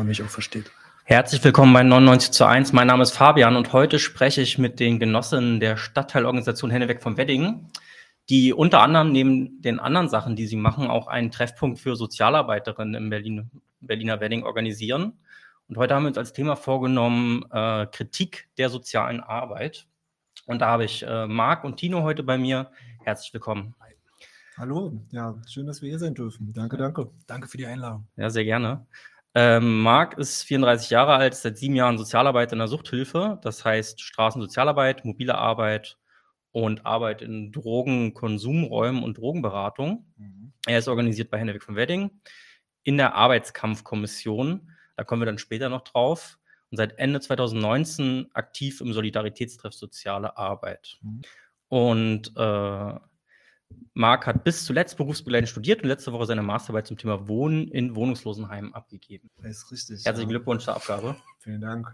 man mich auch versteht. Herzlich willkommen bei 99 zu 1. Mein Name ist Fabian und heute spreche ich mit den Genossinnen der Stadtteilorganisation Henneweg vom Wedding, die unter anderem neben den anderen Sachen, die sie machen, auch einen Treffpunkt für Sozialarbeiterinnen im Berlin, Berliner Wedding organisieren. Und heute haben wir uns als Thema vorgenommen äh, Kritik der sozialen Arbeit. Und da habe ich äh, Marc und Tino heute bei mir. Herzlich willkommen. Hallo, ja, schön, dass wir hier sein dürfen. Danke, danke. Danke für die Einladung. Ja, sehr gerne. Ähm, Marc ist 34 Jahre alt, seit sieben Jahren Sozialarbeiter in der Suchthilfe. Das heißt Straßensozialarbeit, mobile Arbeit und Arbeit in Drogen, Konsumräumen und Drogenberatung. Mhm. Er ist organisiert bei Henneweg von Wedding in der Arbeitskampfkommission. Da kommen wir dann später noch drauf. Und seit Ende 2019 aktiv im Solidaritätstreff Soziale Arbeit. Mhm. Und äh, Marc hat bis zuletzt berufsbegleitend studiert und letzte Woche seine Masterarbeit zum Thema Wohnen in Wohnungslosenheimen abgegeben. Das ist richtig. Herzlichen ja. Glückwunsch zur Abgabe. Vielen Dank.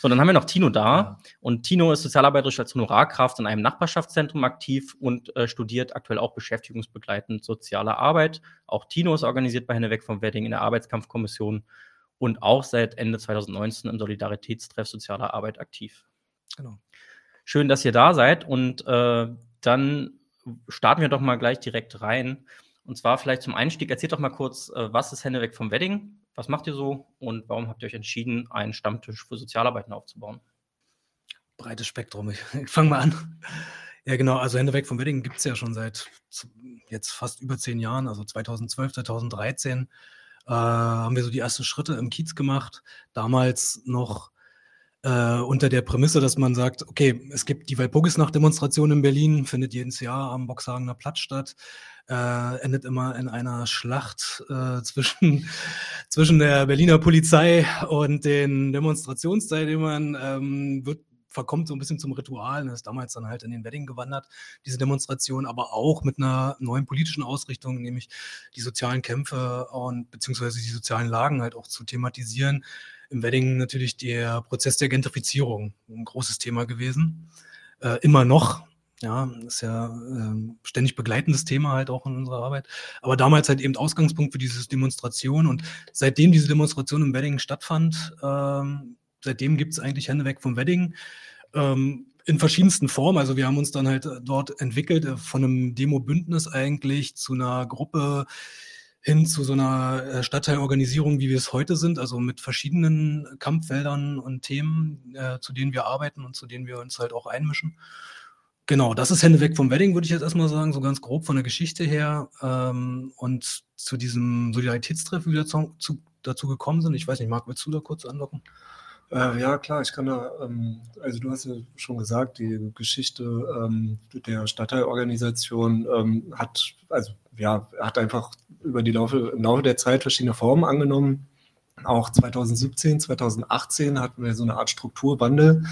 So, dann haben wir noch Tino da. Ja. Und Tino ist sozialarbeiterisch als Honorarkraft in einem Nachbarschaftszentrum aktiv und äh, studiert aktuell auch beschäftigungsbegleitend soziale Arbeit. Auch Tino ist organisiert bei Henneweg vom Wedding in der Arbeitskampfkommission und auch seit Ende 2019 im Solidaritätstreff Soziale Arbeit aktiv. Genau. Schön, dass ihr da seid und äh, dann starten wir doch mal gleich direkt rein. Und zwar vielleicht zum Einstieg, erzählt doch mal kurz, äh, was ist Hände vom Wedding? Was macht ihr so und warum habt ihr euch entschieden, einen Stammtisch für Sozialarbeiten aufzubauen? Breites Spektrum, ich, fange mal an. Ja, genau, also Hände vom Wedding gibt es ja schon seit jetzt fast über zehn Jahren, also 2012, 2013 äh, haben wir so die ersten Schritte im Kiez gemacht. Damals noch äh, unter der Prämisse, dass man sagt, okay, es gibt die Walpurgisnacht-Demonstration in Berlin, findet jedes Jahr am Boxhagener Platz statt, äh, endet immer in einer Schlacht äh, zwischen, zwischen der Berliner Polizei und den Demonstrationsteilnehmern, ähm, wird verkommt so ein bisschen zum Ritual und ist damals dann halt in den Wedding gewandert, diese Demonstration, aber auch mit einer neuen politischen Ausrichtung, nämlich die sozialen Kämpfe und beziehungsweise die sozialen Lagen halt auch zu thematisieren im Wedding natürlich der Prozess der Gentrifizierung ein großes Thema gewesen. Äh, immer noch, ja, ist ja äh, ständig begleitendes Thema halt auch in unserer Arbeit. Aber damals halt eben Ausgangspunkt für diese Demonstration und seitdem diese Demonstration im Wedding stattfand, ähm, seitdem gibt es eigentlich Hände weg vom Wedding. Ähm, in verschiedensten Formen. Also wir haben uns dann halt dort entwickelt, äh, von einem Demo-Bündnis eigentlich zu einer Gruppe, hin zu so einer äh, Stadtteilorganisierung, wie wir es heute sind, also mit verschiedenen Kampffeldern und Themen, äh, zu denen wir arbeiten und zu denen wir uns halt auch einmischen. Genau, das ist Hände weg vom Wedding, würde ich jetzt erstmal sagen, so ganz grob von der Geschichte her. Ähm, und zu diesem Solidaritätstreff, wie wir dazu, zu, dazu gekommen sind. Ich weiß nicht, Marc, willst du da kurz andocken? Äh, ja, klar, ich kann da, ähm, also du hast ja schon gesagt, die Geschichte ähm, der Stadtteilorganisation ähm, hat, also ja, hat einfach über die Laufe, im Laufe der Zeit verschiedene Formen angenommen. Auch 2017, 2018 hatten wir so eine Art Strukturwandel.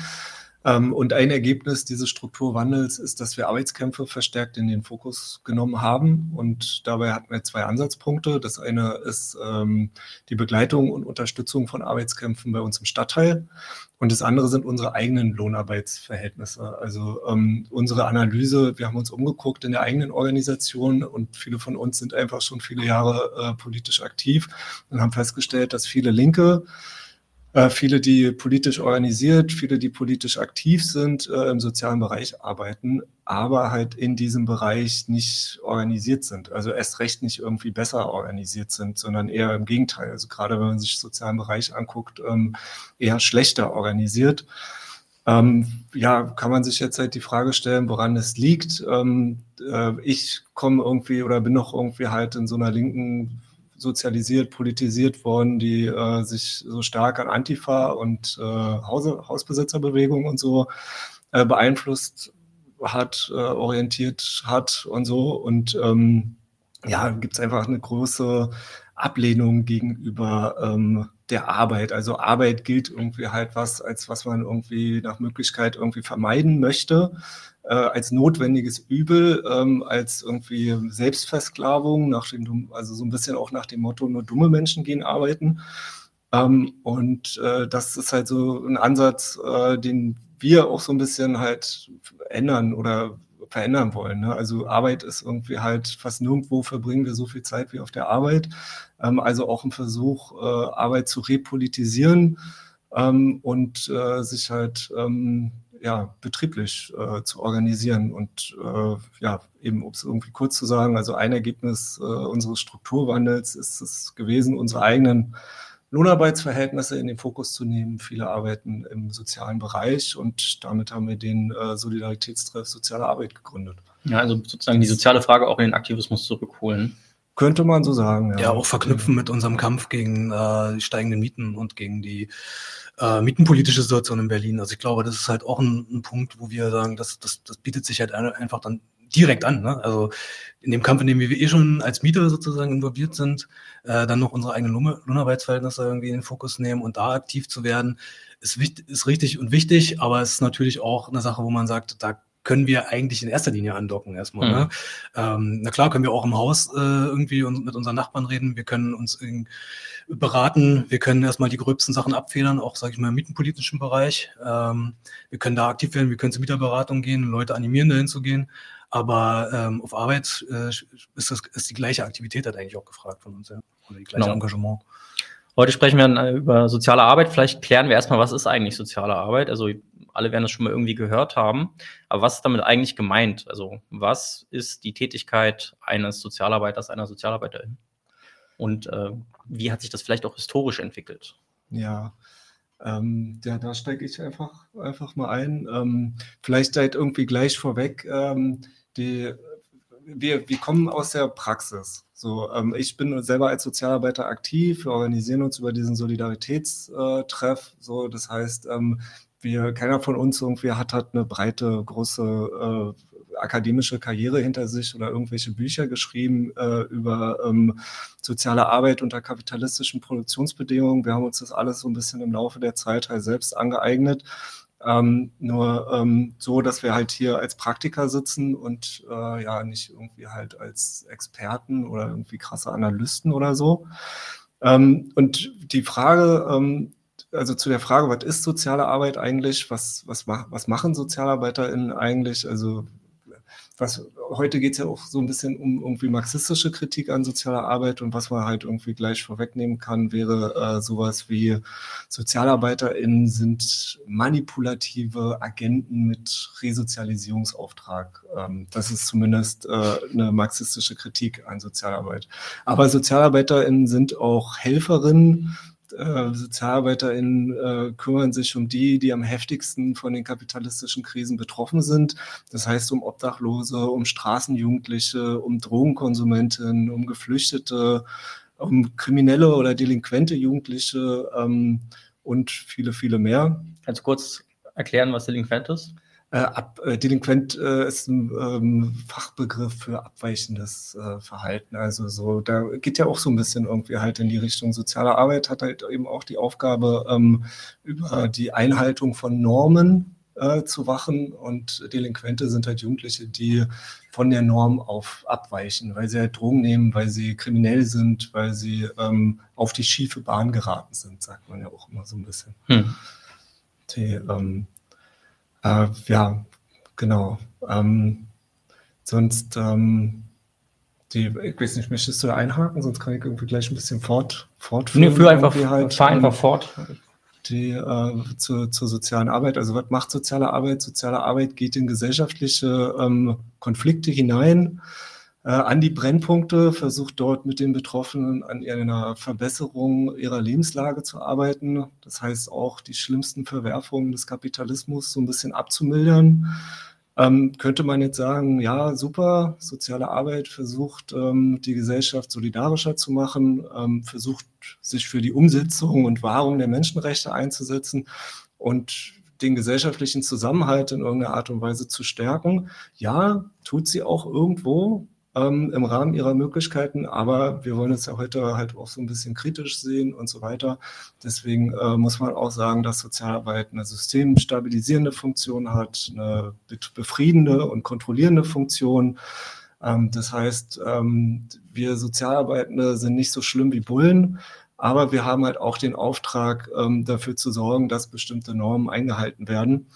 Ähm, und ein Ergebnis dieses Strukturwandels ist, dass wir Arbeitskämpfe verstärkt in den Fokus genommen haben. Und dabei hatten wir zwei Ansatzpunkte. Das eine ist ähm, die Begleitung und Unterstützung von Arbeitskämpfen bei uns im Stadtteil. Und das andere sind unsere eigenen Lohnarbeitsverhältnisse. Also ähm, unsere Analyse, wir haben uns umgeguckt in der eigenen Organisation und viele von uns sind einfach schon viele Jahre äh, politisch aktiv und haben festgestellt, dass viele Linke äh, viele, die politisch organisiert, viele, die politisch aktiv sind, äh, im sozialen Bereich arbeiten, aber halt in diesem Bereich nicht organisiert sind. Also erst recht nicht irgendwie besser organisiert sind, sondern eher im Gegenteil. Also gerade wenn man sich sozialen Bereich anguckt, ähm, eher schlechter organisiert. Ähm, ja, kann man sich jetzt halt die Frage stellen, woran es liegt. Ähm, äh, ich komme irgendwie oder bin noch irgendwie halt in so einer linken sozialisiert, politisiert worden, die äh, sich so stark an Antifa und äh, Hause, Hausbesitzerbewegung und so äh, beeinflusst hat, äh, orientiert hat und so. Und ähm, ja, gibt es einfach eine große Ablehnung gegenüber ähm, der Arbeit. Also Arbeit gilt irgendwie halt was, als was man irgendwie nach Möglichkeit irgendwie vermeiden möchte äh, als notwendiges Übel, ähm, als irgendwie Selbstversklavung, nach dem, also so ein bisschen auch nach dem Motto, nur dumme Menschen gehen arbeiten. Ähm, und äh, das ist halt so ein Ansatz, äh, den wir auch so ein bisschen halt ändern oder verändern wollen. Ne? Also Arbeit ist irgendwie halt fast nirgendwo verbringen wir so viel Zeit wie auf der Arbeit. Ähm, also auch ein Versuch, äh, Arbeit zu repolitisieren ähm, und äh, sich halt ähm, ja, betrieblich äh, zu organisieren. Und äh, ja, eben, um es irgendwie kurz zu sagen, also ein Ergebnis äh, unseres Strukturwandels ist es gewesen, unsere eigenen Lohnarbeitsverhältnisse in den Fokus zu nehmen. Viele arbeiten im sozialen Bereich und damit haben wir den äh, Solidaritätstreff Soziale Arbeit gegründet. Ja, also sozusagen die soziale Frage auch in den Aktivismus zurückholen. Könnte man so sagen, ja. Ja, auch verknüpfen mit unserem Kampf gegen äh, die steigenden Mieten und gegen die äh, mietenpolitische Situation in Berlin. Also ich glaube, das ist halt auch ein, ein Punkt, wo wir sagen, das, das, das bietet sich halt einfach dann direkt an. Ne? Also in dem Kampf, in dem wir eh schon als Mieter sozusagen involviert sind, äh, dann noch unsere eigenen Lohn Lohnarbeitsverhältnisse irgendwie in den Fokus nehmen und da aktiv zu werden, ist, wichtig, ist richtig und wichtig, aber es ist natürlich auch eine Sache, wo man sagt, da können wir eigentlich in erster Linie andocken erstmal. Ne? Mhm. Ne? Ähm, na klar, können wir auch im Haus äh, irgendwie mit unseren Nachbarn reden, wir können uns beraten, wir können erstmal die gröbsten Sachen abfedern, auch, sage ich mal, im mietenpolitischen Bereich. Ähm, wir können da aktiv werden, wir können zur Mieterberatung gehen, Leute animieren, dahin zu gehen. Aber ähm, auf Arbeit äh, ist, das, ist die gleiche Aktivität halt eigentlich auch gefragt von uns, ja. Oder die gleiche genau. Engagement. Heute sprechen wir äh, über soziale Arbeit. Vielleicht klären wir erstmal, was ist eigentlich soziale Arbeit? Also alle werden das schon mal irgendwie gehört haben. Aber was ist damit eigentlich gemeint? Also was ist die Tätigkeit eines Sozialarbeiters, einer Sozialarbeiterin? Und äh, wie hat sich das vielleicht auch historisch entwickelt? Ja, ähm, ja, da steige ich einfach, einfach mal ein. Ähm, vielleicht seid irgendwie gleich vorweg. Ähm, die, wir, wir kommen aus der Praxis. So, ähm, ich bin selber als Sozialarbeiter aktiv. Wir organisieren uns über diesen Solidaritätstreff. So, das heißt, ähm, wir, keiner von uns irgendwie hat, hat eine breite, große äh, akademische Karriere hinter sich oder irgendwelche Bücher geschrieben äh, über ähm, soziale Arbeit unter kapitalistischen Produktionsbedingungen. Wir haben uns das alles so ein bisschen im Laufe der Zeit halt selbst angeeignet. Ähm, nur ähm, so, dass wir halt hier als Praktiker sitzen und äh, ja nicht irgendwie halt als Experten oder irgendwie krasse Analysten oder so. Ähm, und die Frage, ähm, also zu der Frage, was ist soziale Arbeit eigentlich? Was, was, was machen SozialarbeiterInnen eigentlich? Also was heute geht es ja auch so ein bisschen um irgendwie marxistische Kritik an sozialer Arbeit und was man halt irgendwie gleich vorwegnehmen kann, wäre äh, sowas wie SozialarbeiterInnen sind manipulative Agenten mit Resozialisierungsauftrag. Ähm, das ist zumindest äh, eine marxistische Kritik an Sozialarbeit. Aber SozialarbeiterInnen sind auch Helferinnen äh, SozialarbeiterInnen äh, kümmern sich um die, die am heftigsten von den kapitalistischen Krisen betroffen sind. Das heißt um Obdachlose, um Straßenjugendliche, um Drogenkonsumenten, um Geflüchtete, um kriminelle oder delinquente Jugendliche ähm, und viele, viele mehr. Kannst du kurz erklären, was delinquent ist? Äh, ab, äh, delinquent äh, ist ein ähm, Fachbegriff für abweichendes äh, Verhalten. Also so, da geht ja auch so ein bisschen irgendwie halt in die Richtung soziale Arbeit, hat halt eben auch die Aufgabe, ähm, über die Einhaltung von Normen äh, zu wachen. Und Delinquente sind halt Jugendliche, die von der Norm auf abweichen, weil sie halt Drogen nehmen, weil sie kriminell sind, weil sie ähm, auf die schiefe Bahn geraten sind, sagt man ja auch immer so ein bisschen. Hm. Die, ähm, äh, ja, genau. Ähm, sonst, ähm, die, ich weiß nicht, möchtest du da einhaken? Sonst kann ich irgendwie gleich ein bisschen fort, fortführen. Nee, für einfach, halt, fahr einfach ähm, fort. Die, äh, zu, zur sozialen Arbeit. Also was macht soziale Arbeit? Soziale Arbeit geht in gesellschaftliche ähm, Konflikte hinein an die Brennpunkte, versucht dort mit den Betroffenen an einer Verbesserung ihrer Lebenslage zu arbeiten. Das heißt auch die schlimmsten Verwerfungen des Kapitalismus so ein bisschen abzumildern. Ähm, könnte man jetzt sagen, ja, super, soziale Arbeit versucht, ähm, die Gesellschaft solidarischer zu machen, ähm, versucht, sich für die Umsetzung und Wahrung der Menschenrechte einzusetzen und den gesellschaftlichen Zusammenhalt in irgendeiner Art und Weise zu stärken. Ja, tut sie auch irgendwo, ähm, im Rahmen ihrer Möglichkeiten. Aber wir wollen es ja heute halt auch so ein bisschen kritisch sehen und so weiter. Deswegen äh, muss man auch sagen, dass Sozialarbeit eine systemstabilisierende Funktion hat, eine befriedende und kontrollierende Funktion. Ähm, das heißt, ähm, wir Sozialarbeitende sind nicht so schlimm wie Bullen. Aber wir haben halt auch den Auftrag, ähm, dafür zu sorgen, dass bestimmte Normen eingehalten werden.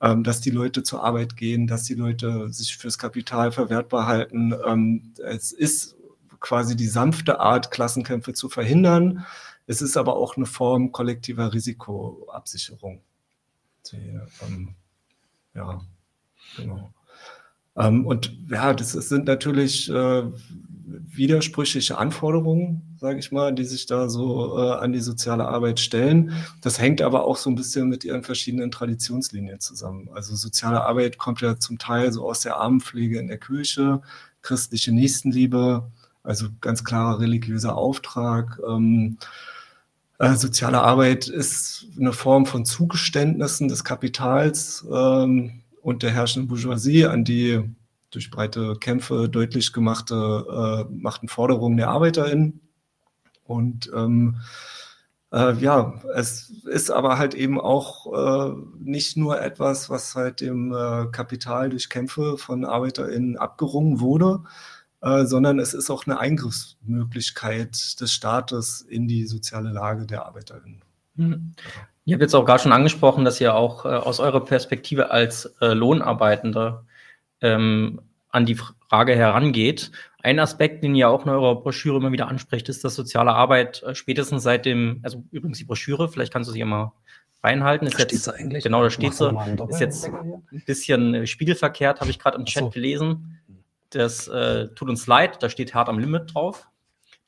Ähm, dass die Leute zur Arbeit gehen, dass die Leute sich fürs Kapital verwertbar halten. Ähm, es ist quasi die sanfte Art, Klassenkämpfe zu verhindern. Es ist aber auch eine Form kollektiver Risikoabsicherung. Die, ähm, ja, genau. Ähm, und ja, das, das sind natürlich äh, widersprüchliche Anforderungen, sage ich mal, die sich da so äh, an die soziale Arbeit stellen. Das hängt aber auch so ein bisschen mit ihren verschiedenen Traditionslinien zusammen. Also soziale Arbeit kommt ja zum Teil so aus der Armenpflege in der Kirche, christliche Nächstenliebe, also ganz klarer religiöser Auftrag. Ähm, äh, soziale Arbeit ist eine Form von Zugeständnissen des Kapitals ähm, und der herrschenden Bourgeoisie an die durch breite Kämpfe deutlich gemachte äh, machten Forderungen der ArbeiterInnen. Und ähm, äh, ja, es ist aber halt eben auch äh, nicht nur etwas, was halt dem äh, Kapital durch Kämpfe von ArbeiterInnen abgerungen wurde, äh, sondern es ist auch eine Eingriffsmöglichkeit des Staates in die soziale Lage der ArbeiterInnen. Mhm. Ihr habt jetzt auch gerade schon angesprochen, dass ihr auch äh, aus eurer Perspektive als äh, Lohnarbeitende ähm, an die Frage herangeht. Ein Aspekt, den ihr auch in eurer Broschüre immer wieder anspricht, ist, dass soziale Arbeit äh, spätestens seit dem, also übrigens die Broschüre, vielleicht kannst du sie immer reinhalten. Ist da jetzt, sie eigentlich? Genau, da steht sie. Ist jetzt ein bisschen äh, spiegelverkehrt, habe ich gerade im Chat so. gelesen. Das äh, tut uns leid, da steht hart am Limit drauf.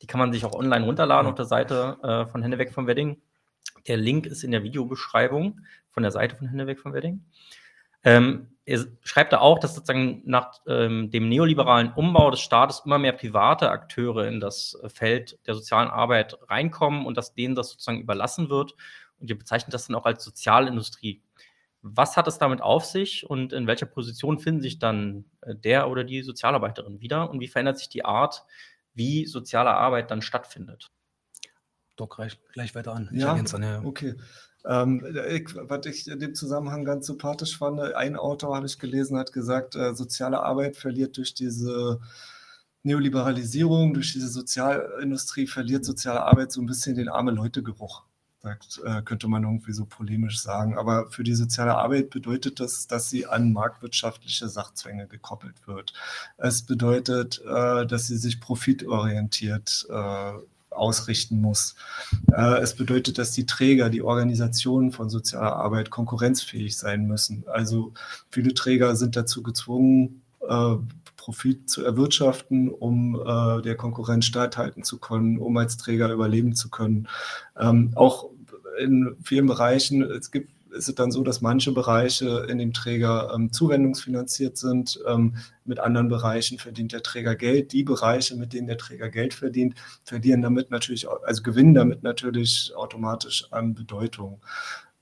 Die kann man sich auch online runterladen ja. auf der Seite äh, von Hände weg vom Wedding. Der Link ist in der Videobeschreibung von der Seite von Hände weg vom Wedding. Ähm, er schreibt da auch, dass sozusagen nach ähm, dem neoliberalen Umbau des Staates immer mehr private Akteure in das Feld der sozialen Arbeit reinkommen und dass denen das sozusagen überlassen wird. Und ihr bezeichnet das dann auch als Sozialindustrie. Was hat es damit auf sich und in welcher Position finden sich dann äh, der oder die Sozialarbeiterin wieder und wie verändert sich die Art, wie soziale Arbeit dann stattfindet? Doc, gleich, gleich weiter an. Ja, an, ja. okay. Ähm, ich, was ich in dem Zusammenhang ganz sympathisch fand, ein Autor, habe ich gelesen, hat gesagt, äh, soziale Arbeit verliert durch diese Neoliberalisierung, durch diese Sozialindustrie, verliert soziale Arbeit so ein bisschen den arme Leute-Geruch sagt, äh, könnte man irgendwie so polemisch sagen. Aber für die soziale Arbeit bedeutet das, dass sie an marktwirtschaftliche Sachzwänge gekoppelt wird. Es bedeutet, äh, dass sie sich profitorientiert äh, ausrichten muss. es bedeutet, dass die Träger, die Organisationen von sozialer Arbeit konkurrenzfähig sein müssen. Also viele Träger sind dazu gezwungen, Profit zu erwirtschaften, um äh, der Konkurrenz standhalten zu können, um als Träger überleben zu können. Ähm, auch in vielen Bereichen, es gibt ist es dann so, dass manche Bereiche in dem Träger ähm, zuwendungsfinanziert sind. Ähm, mit anderen Bereichen verdient der Träger Geld. Die Bereiche, mit denen der Träger Geld verdient, verlieren damit natürlich, also gewinnen damit natürlich automatisch an Bedeutung.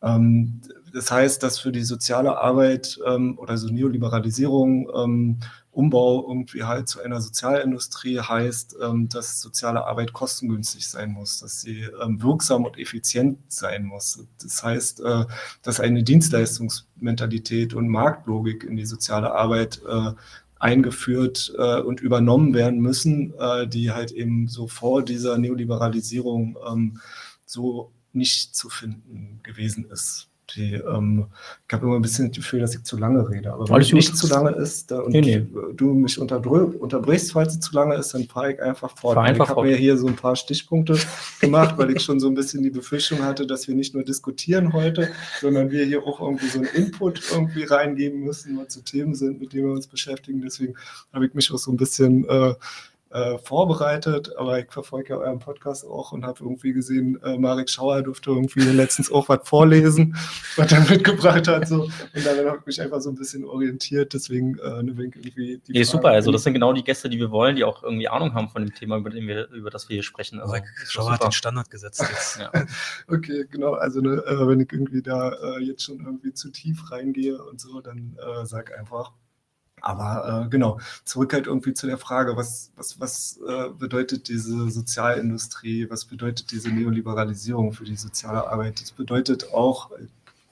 Ähm, das heißt, dass für die soziale Arbeit ähm, oder so Neoliberalisierung ähm, Umbau irgendwie halt zu einer Sozialindustrie heißt, dass soziale Arbeit kostengünstig sein muss, dass sie wirksam und effizient sein muss. Das heißt, äh, dass eine Dienstleistungsmentalität und Marktlogik in die soziale Arbeit äh, eingeführt äh, und übernommen werden müssen, äh, die halt eben so vor dieser Neoliberalisierung ähm, so nicht zu finden gewesen ist. Die, ähm, ich habe immer ein bisschen das Gefühl, dass ich zu lange rede. Aber wenn es nicht zu lange ist da, und nee, nee. du mich unterbrichst, falls es zu lange ist, dann fahre ich einfach fort. Einfach ich habe mir hier so ein paar Stichpunkte gemacht, weil ich schon so ein bisschen die Befürchtung hatte, dass wir nicht nur diskutieren heute, sondern wir hier auch irgendwie so einen Input irgendwie reingeben müssen, was zu Themen sind, mit denen wir uns beschäftigen. Deswegen habe ich mich auch so ein bisschen äh, äh, vorbereitet, aber ich verfolge ja euren Podcast auch und habe irgendwie gesehen, äh, Marek Schauer durfte irgendwie letztens auch was vorlesen, was er mitgebracht hat. So. Und dann habe ich mich einfach so ein bisschen orientiert, deswegen äh, eine Wink irgendwie. Die nee, super, also das sind genau die Gäste, die wir wollen, die auch irgendwie Ahnung haben von dem Thema, über, dem wir, über das wir hier sprechen. Also, Schauer hat den Standard gesetzt jetzt. ja. Okay, genau, also ne, äh, wenn ich irgendwie da äh, jetzt schon irgendwie zu tief reingehe und so, dann äh, sag einfach. Aber äh, genau, zurück halt irgendwie zu der Frage, was, was, was äh, bedeutet diese Sozialindustrie, was bedeutet diese Neoliberalisierung für die soziale Arbeit? Das bedeutet auch, ich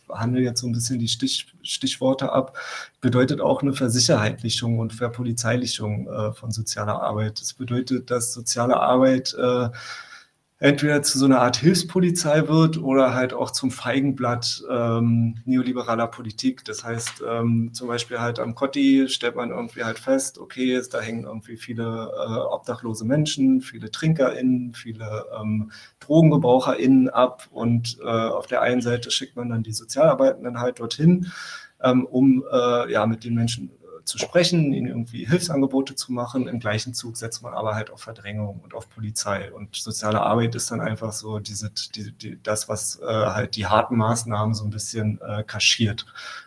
handle jetzt so ein bisschen die Stich, Stichworte ab, bedeutet auch eine Versicherheitlichung und Verpolizeilichung äh, von sozialer Arbeit. Das bedeutet, dass soziale Arbeit äh, entweder zu so einer Art Hilfspolizei wird oder halt auch zum Feigenblatt ähm, neoliberaler Politik. Das heißt, ähm, zum Beispiel halt am Kotti stellt man irgendwie halt fest, okay, da hängen irgendwie viele äh, obdachlose Menschen, viele TrinkerInnen, viele ähm, DrogengebraucherInnen ab und äh, auf der einen Seite schickt man dann die Sozialarbeitenden halt dorthin, ähm, um äh, ja mit den Menschen zu sprechen, ihnen irgendwie Hilfsangebote zu machen. Im gleichen Zug setzt man aber halt auf Verdrängung und auf Polizei. Und soziale Arbeit ist dann einfach so diese, die, die, das, was äh, halt die harten Maßnahmen so ein bisschen äh, kaschiert.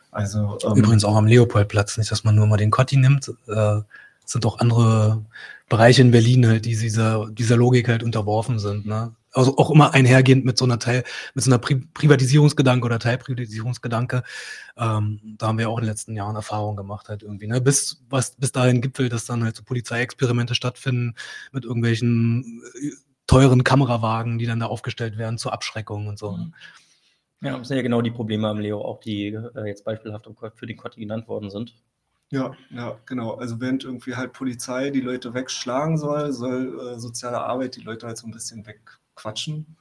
Also, ähm, Übrigens auch am Leopoldplatz, nicht, dass man nur mal den Kotti nimmt. Äh, sind auch andere Bereiche in Berlin halt, die dieser, dieser Logik halt unterworfen sind. Ne? Also auch immer einhergehend mit so einer Teil, mit so einer Pri Privatisierungsgedanke oder Teilprivatisierungsgedanke. Ähm, da haben wir auch in den letzten Jahren Erfahrungen gemacht, halt irgendwie, ne? Bis, was bis dahin gipfelt, dass dann halt so Polizeiexperimente stattfinden mit irgendwelchen äh, teuren Kamerawagen, die dann da aufgestellt werden zur Abschreckung und so. Mhm. Ja, das sind ja genau die Probleme am Leo, auch die äh, jetzt beispielhaft für den Kotti genannt worden sind. Ja, ja, genau. Also während irgendwie halt Polizei die Leute wegschlagen soll, soll äh, soziale Arbeit die Leute halt so ein bisschen weg, quatschen.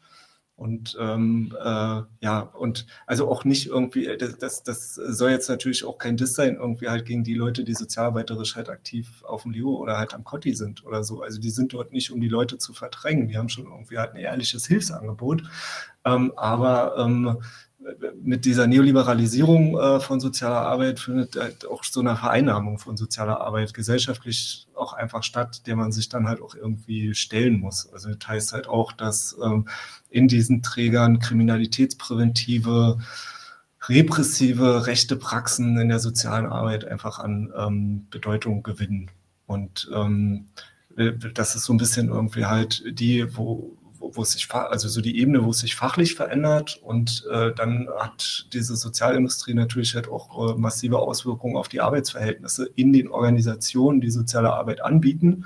Und ähm, äh, ja, und also auch nicht irgendwie, äh, das, das, das soll jetzt natürlich auch kein Diss sein, irgendwie halt gegen die Leute, die sozialarbeiterisch halt aktiv auf dem Leo oder halt am Kotti sind oder so. Also die sind dort nicht, um die Leute zu verdrängen. Die haben schon irgendwie halt ein ehrliches Hilfsangebot. Ähm, aber ähm, mit dieser Neoliberalisierung äh, von sozialer Arbeit findet halt auch so eine Vereinnahmung von sozialer Arbeit gesellschaftlich auch einfach statt, der man sich dann halt auch irgendwie stellen muss. Also das heißt halt auch, dass ähm, in diesen Trägern kriminalitätspräventive, repressive, rechte Praxen in der sozialen Arbeit einfach an ähm, Bedeutung gewinnen. Und ähm, äh, das ist so ein bisschen irgendwie halt die, wo, wo, es sich, also so die Ebene, wo es sich fachlich verändert und äh, dann hat diese Sozialindustrie natürlich halt auch äh, massive Auswirkungen auf die Arbeitsverhältnisse in den Organisationen, die soziale Arbeit anbieten.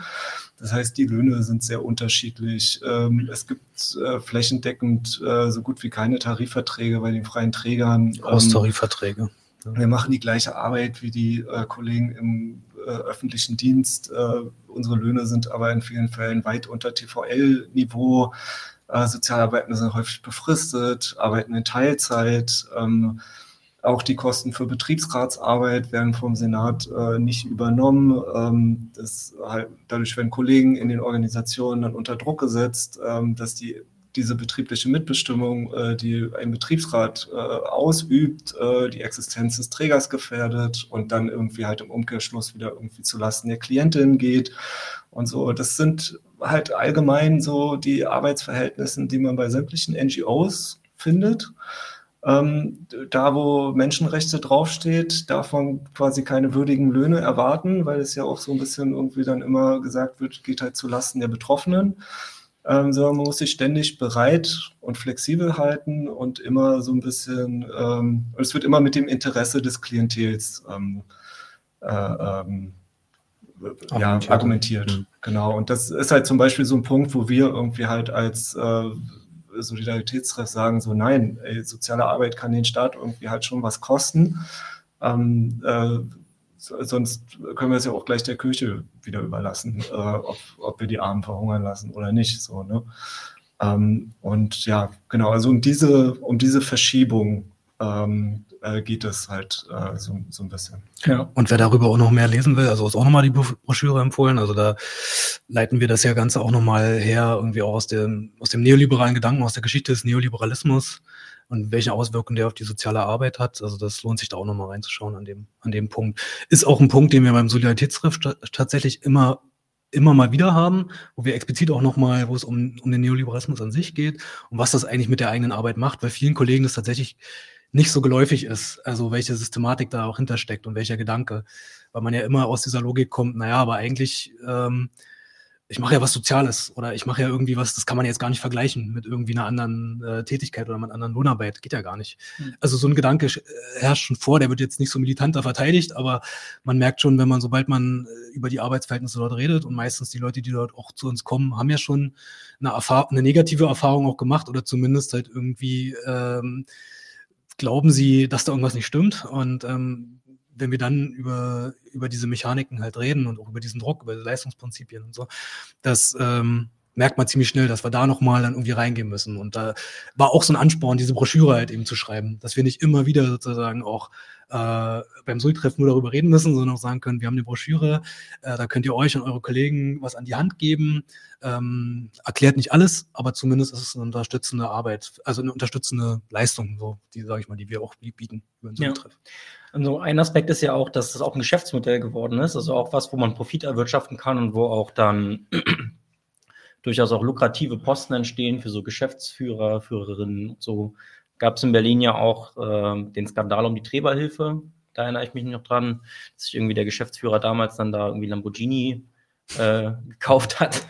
Das heißt, die Löhne sind sehr unterschiedlich. Ähm, es gibt äh, flächendeckend äh, so gut wie keine Tarifverträge bei den freien Trägern. Haustarifverträge. Ähm, wir machen die gleiche Arbeit wie die äh, Kollegen im äh, öffentlichen Dienst. Unsere Löhne sind aber in vielen Fällen weit unter TVL-Niveau. Äh, Sozialarbeitende sind häufig befristet, arbeiten in Teilzeit. Ähm, auch die Kosten für Betriebsratsarbeit werden vom Senat äh, nicht übernommen. Ähm, das, halt, dadurch werden Kollegen in den Organisationen dann unter Druck gesetzt, ähm, dass die diese betriebliche Mitbestimmung, äh, die ein Betriebsrat äh, ausübt, äh, die Existenz des Trägers gefährdet und dann irgendwie halt im Umkehrschluss wieder irgendwie zu Lasten der Klientin geht und so. Das sind halt allgemein so die Arbeitsverhältnisse, die man bei sämtlichen NGOs findet. Ähm, da, wo Menschenrechte draufsteht, darf man quasi keine würdigen Löhne erwarten, weil es ja auch so ein bisschen irgendwie dann immer gesagt wird, geht halt zu Lasten der Betroffenen ähm, sondern man muss sich ständig bereit und flexibel halten und immer so ein bisschen, ähm, es wird immer mit dem Interesse des Klientels ähm, äh, ähm, ja, argumentiert. Mhm. Genau. Und das ist halt zum Beispiel so ein Punkt, wo wir irgendwie halt als äh, Solidaritätstreff sagen, so nein, ey, soziale Arbeit kann den Staat irgendwie halt schon was kosten. Ähm, äh, sonst können wir es ja auch gleich der Kirche wieder überlassen, äh, ob, ob wir die Armen verhungern lassen oder nicht. So, ne? Ähm, und ja, genau, also um diese, um diese Verschiebung ähm, äh, geht es halt äh, so, so ein bisschen. Ja, und wer darüber auch noch mehr lesen will, also ist auch nochmal die Broschüre empfohlen. Also da leiten wir das ja Ganze auch nochmal her, irgendwie auch aus dem, aus dem neoliberalen Gedanken, aus der Geschichte des Neoliberalismus und welche Auswirkungen der auf die soziale Arbeit hat. Also das lohnt sich da auch nochmal reinzuschauen an dem, an dem Punkt. Ist auch ein Punkt, den wir beim Solidaritätsriff tatsächlich immer immer mal wieder haben, wo wir explizit auch nochmal, wo es um, um den Neoliberalismus an sich geht und was das eigentlich mit der eigenen Arbeit macht, weil vielen Kollegen das tatsächlich nicht so geläufig ist, also welche Systematik da auch hintersteckt und welcher Gedanke, weil man ja immer aus dieser Logik kommt, naja, aber eigentlich ähm, ich mache ja was Soziales oder ich mache ja irgendwie was, das kann man jetzt gar nicht vergleichen mit irgendwie einer anderen äh, Tätigkeit oder mit einer anderen Lohnarbeit. Geht ja gar nicht. Mhm. Also so ein Gedanke äh, herrscht schon vor, der wird jetzt nicht so militanter verteidigt, aber man merkt schon, wenn man, sobald man äh, über die Arbeitsverhältnisse dort redet und meistens die Leute, die dort auch zu uns kommen, haben ja schon eine, Erfahrung, eine negative Erfahrung auch gemacht oder zumindest halt irgendwie ähm, glauben sie, dass da irgendwas nicht stimmt. Und ähm, wenn wir dann über, über diese Mechaniken halt reden und auch über diesen Druck, über Leistungsprinzipien und so, dass, ähm, merkt man ziemlich schnell, dass wir da nochmal dann irgendwie reingehen müssen. Und da war auch so ein Ansporn, diese Broschüre halt eben zu schreiben, dass wir nicht immer wieder sozusagen auch äh, beim Sul-Treffen nur darüber reden müssen, sondern auch sagen können, wir haben eine Broschüre, äh, da könnt ihr euch und eure Kollegen was an die Hand geben. Ähm, erklärt nicht alles, aber zumindest ist es eine unterstützende Arbeit, also eine unterstützende Leistung, so die, sage ich mal, die wir auch bieten über den Sul-Treffen. Ja. Also ein Aspekt ist ja auch, dass es auch ein Geschäftsmodell geworden ist, also auch was, wo man Profit erwirtschaften kann und wo auch dann durchaus auch lukrative Posten entstehen für so Geschäftsführer, Führerinnen und so. Gab es in Berlin ja auch äh, den Skandal um die Treberhilfe. Da erinnere ich mich noch dran, dass sich irgendwie der Geschäftsführer damals dann da irgendwie Lamborghini äh, gekauft hat.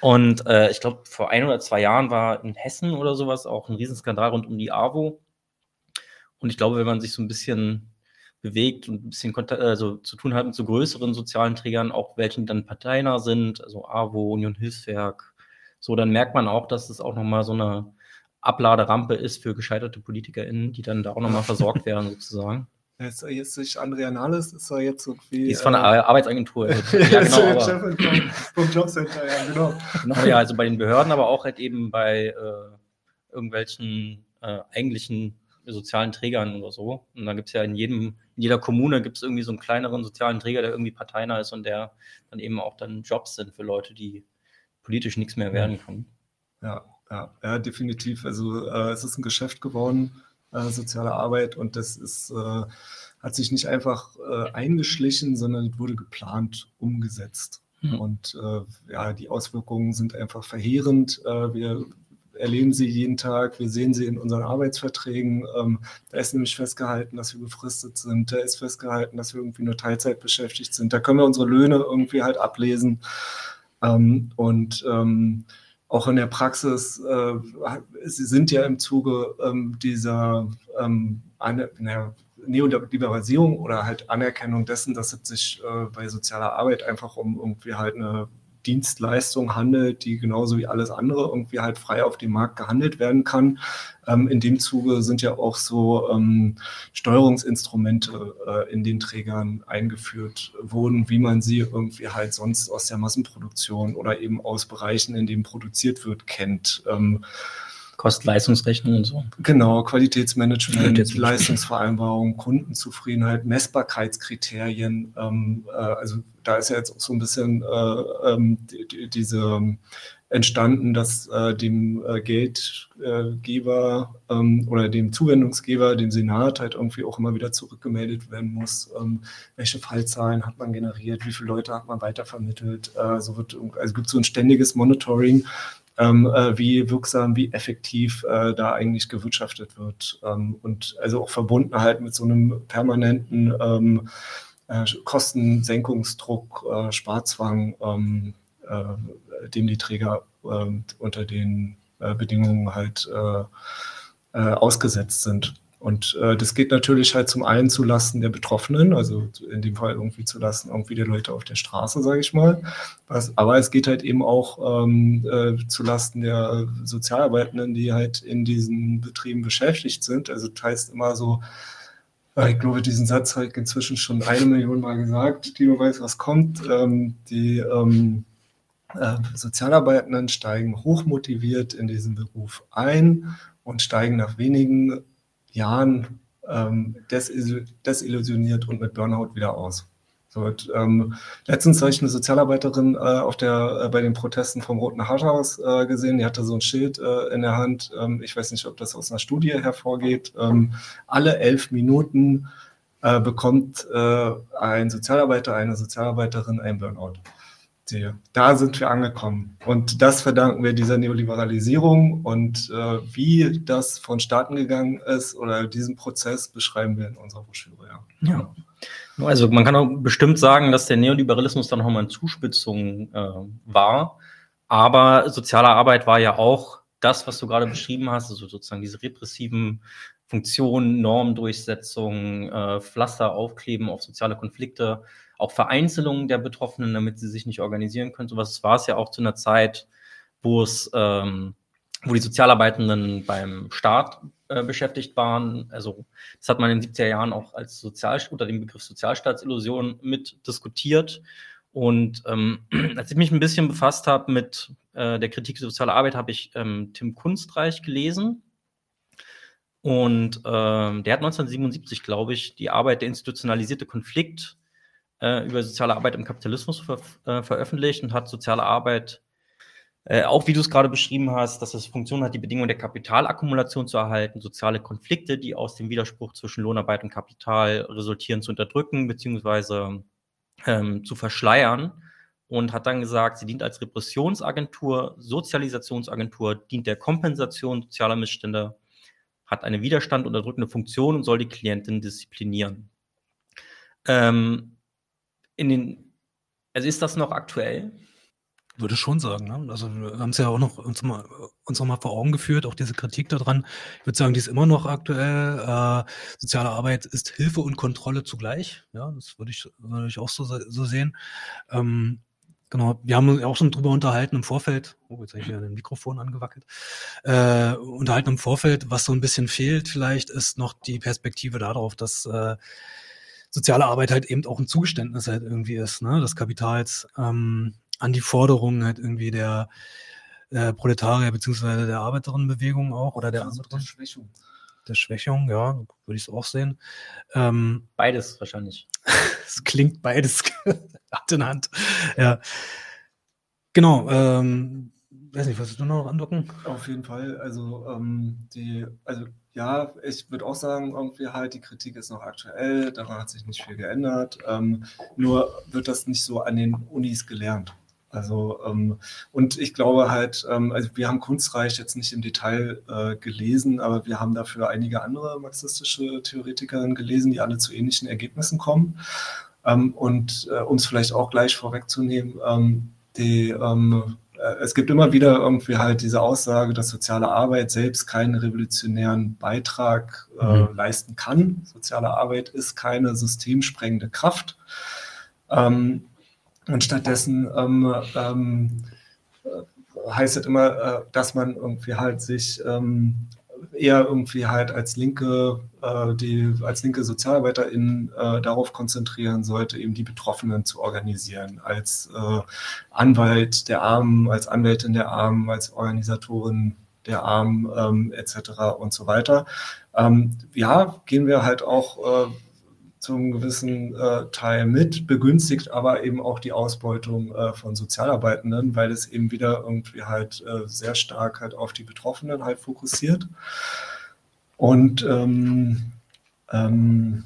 Und äh, ich glaube, vor ein oder zwei Jahren war in Hessen oder sowas auch ein Riesenskandal rund um die AWO. Und ich glaube, wenn man sich so ein bisschen bewegt und ein bisschen Kontakt, also zu tun hat mit so größeren sozialen Trägern, auch welchen dann parteinah sind, also AWO, Union Hilfswerk, so, dann merkt man auch, dass es auch nochmal so eine Abladerampe ist für gescheiterte PolitikerInnen, die dann da auch nochmal versorgt werden, sozusagen. Jetzt, jetzt nicht Andrea Nahles, ist er jetzt irgendwie. Die ist von der äh, Arbeitsagentur. ja, genau, aber, vom Jobcenter, ja, genau. genau. Ja, also bei den Behörden, aber auch halt eben bei äh, irgendwelchen äh, eigentlichen sozialen Trägern oder so. Und da gibt es ja in jedem, in jeder Kommune gibt es irgendwie so einen kleineren sozialen Träger, der irgendwie parteinah ist und der dann eben auch dann Jobs sind für Leute, die politisch nichts mehr werden können. Ja, ja, ja definitiv. Also äh, es ist ein Geschäft geworden, äh, soziale Arbeit, und das ist, äh, hat sich nicht einfach äh, eingeschlichen, sondern wurde geplant umgesetzt. Mhm. Und äh, ja, die Auswirkungen sind einfach verheerend. Äh, wir erleben sie jeden Tag, wir sehen sie in unseren Arbeitsverträgen. Ähm, da ist nämlich festgehalten, dass wir befristet sind, da ist festgehalten, dass wir irgendwie nur Teilzeit beschäftigt sind. Da können wir unsere Löhne irgendwie halt ablesen. Ähm, und ähm, auch in der Praxis, äh, sie sind ja im Zuge ähm, dieser ähm, eine, na, Neoliberalisierung oder halt Anerkennung dessen, dass es sich äh, bei sozialer Arbeit einfach um irgendwie halt eine Dienstleistung handelt, die genauso wie alles andere irgendwie halt frei auf dem Markt gehandelt werden kann. Ähm, in dem Zuge sind ja auch so ähm, Steuerungsinstrumente äh, in den Trägern eingeführt worden, wie man sie irgendwie halt sonst aus der Massenproduktion oder eben aus Bereichen, in denen produziert wird, kennt. Ähm, Kost-Leistungsrechnung und so. Genau, Qualitätsmanagement, Qualitätsmanagement. Leistungsvereinbarung, Kundenzufriedenheit, Messbarkeitskriterien. Ähm, äh, also da ist ja jetzt auch so ein bisschen äh, ähm, die, diese entstanden, dass äh, dem äh, Geldgeber ähm, oder dem Zuwendungsgeber, dem Senat halt irgendwie auch immer wieder zurückgemeldet werden muss, ähm, welche Fallzahlen hat man generiert, wie viele Leute hat man weitervermittelt. Äh, so wird, also gibt so ein ständiges Monitoring, ähm, äh, wie wirksam, wie effektiv äh, da eigentlich gewirtschaftet wird. Ähm, und also auch verbunden halt mit so einem permanenten ähm, äh, Kostensenkungsdruck, äh, Sparzwang, ähm, äh, dem die Träger ähm, unter den äh, Bedingungen halt ausgesetzt sind. Und äh, das geht natürlich halt zum einen zu Lasten der Betroffenen, also in dem Fall irgendwie zu Lasten irgendwie der Leute auf der Straße, sage ich mal. Was, aber es geht halt eben auch ähm, äh, zu Lasten der Sozialarbeitenden, die halt in diesen Betrieben beschäftigt sind. Also das heißt immer so, äh, ich glaube, diesen Satz habe ich inzwischen schon eine Million Mal gesagt, die du weißt, was kommt. Ähm, die ähm, äh, Sozialarbeitenden steigen hochmotiviert in diesen Beruf ein und steigen nach wenigen Jahren ähm, desillusioniert und mit Burnout wieder aus. So, und, ähm, letztens habe ich eine Sozialarbeiterin äh, auf der, äh, bei den Protesten vom Roten Harthaus äh, gesehen, die hatte so ein Schild äh, in der Hand. Ähm, ich weiß nicht, ob das aus einer Studie hervorgeht. Ähm, alle elf Minuten äh, bekommt äh, ein Sozialarbeiter, eine Sozialarbeiterin ein Burnout sehe. Da sind wir angekommen. Und das verdanken wir dieser Neoliberalisierung. Und wie das vonstatten gegangen ist oder diesen Prozess beschreiben wir in unserer Broschüre. Ja. ja. Also man kann auch bestimmt sagen, dass der Neoliberalismus dann nochmal in Zuspitzung äh, war. Aber soziale Arbeit war ja auch das, was du gerade beschrieben hast, also sozusagen diese repressiven Funktionen, Normdurchsetzung, äh, Pflaster aufkleben auf soziale Konflikte, auch Vereinzelungen der Betroffenen, damit sie sich nicht organisieren können. So was war es ja auch zu einer Zeit, wo es, ähm, wo die Sozialarbeitenden beim Staat äh, beschäftigt waren. Also das hat man in den 70er Jahren auch als Sozial unter dem Begriff Sozialstaatsillusion mit diskutiert. Und ähm, als ich mich ein bisschen befasst habe mit äh, der Kritik sozialer Arbeit, habe ich ähm, Tim Kunstreich gelesen. Und ähm, der hat 1977, glaube ich, die Arbeit Der institutionalisierte Konflikt äh, über soziale Arbeit im Kapitalismus ver äh, veröffentlicht und hat soziale Arbeit äh, auch wie du es gerade beschrieben hast, dass es Funktion hat, die Bedingungen der Kapitalakkumulation zu erhalten, soziale Konflikte, die aus dem Widerspruch zwischen Lohnarbeit und Kapital resultieren, zu unterdrücken beziehungsweise ähm, zu verschleiern. Und hat dann gesagt, sie dient als Repressionsagentur, Sozialisationsagentur, dient der Kompensation sozialer Missstände, hat eine Widerstand unterdrückende Funktion und soll die Klientin disziplinieren. Ähm, in den, also ist das noch aktuell? Würde schon sagen, ne? Also, wir haben es ja auch noch uns mal uns noch mal vor Augen geführt, auch diese Kritik daran. Ich würde sagen, die ist immer noch aktuell. Äh, soziale Arbeit ist Hilfe und Kontrolle zugleich. Ja, das würde ich würde ich auch so so sehen. Ähm, genau, wir haben uns auch schon drüber unterhalten im Vorfeld oh, jetzt habe ich ja ein Mikrofon angewackelt. Äh, unterhalten im Vorfeld, was so ein bisschen fehlt vielleicht, ist noch die Perspektive darauf, dass äh, soziale Arbeit halt eben auch ein Zugeständnis halt irgendwie ist, ne, des Kapitals. Ähm an die Forderungen halt irgendwie der äh, Proletarier beziehungsweise der Arbeiterinnenbewegung auch oder der also anderen. der Schwächung. Der Schwächung, ja, würde ich es auch sehen. Ähm, Beides wahrscheinlich. es klingt beides Hand in Hand. Ja. Genau. Ähm, weiß nicht, was du noch andocken? Auf jeden Fall. Also ähm, die, also ja, ich würde auch sagen, irgendwie halt die Kritik ist noch aktuell, daran hat sich nicht viel geändert. Ähm, nur wird das nicht so an den Unis gelernt. Also ähm, und ich glaube halt, ähm, also wir haben Kunstreich jetzt nicht im Detail äh, gelesen, aber wir haben dafür einige andere marxistische Theoretikerinnen gelesen, die alle zu ähnlichen Ergebnissen kommen. Ähm, und äh, um es vielleicht auch gleich vorwegzunehmen, ähm, die, ähm, äh, es gibt immer wieder irgendwie halt diese Aussage, dass soziale Arbeit selbst keinen revolutionären Beitrag äh, mhm. leisten kann. Soziale Arbeit ist keine systemsprengende Kraft. Ähm, und stattdessen ähm, ähm, heißt es immer, äh, dass man irgendwie halt sich ähm, eher irgendwie halt als linke, äh, die als linke SozialarbeiterInnen äh, darauf konzentrieren sollte, eben die Betroffenen zu organisieren, als äh, Anwalt der Armen, als Anwältin der Armen, als Organisatorin der Armen ähm, etc. und so weiter. Ähm, ja, gehen wir halt auch äh, zum gewissen äh, Teil mit, begünstigt aber eben auch die Ausbeutung äh, von Sozialarbeitenden, weil es eben wieder irgendwie halt äh, sehr stark halt auf die Betroffenen halt fokussiert. Und ähm, ähm,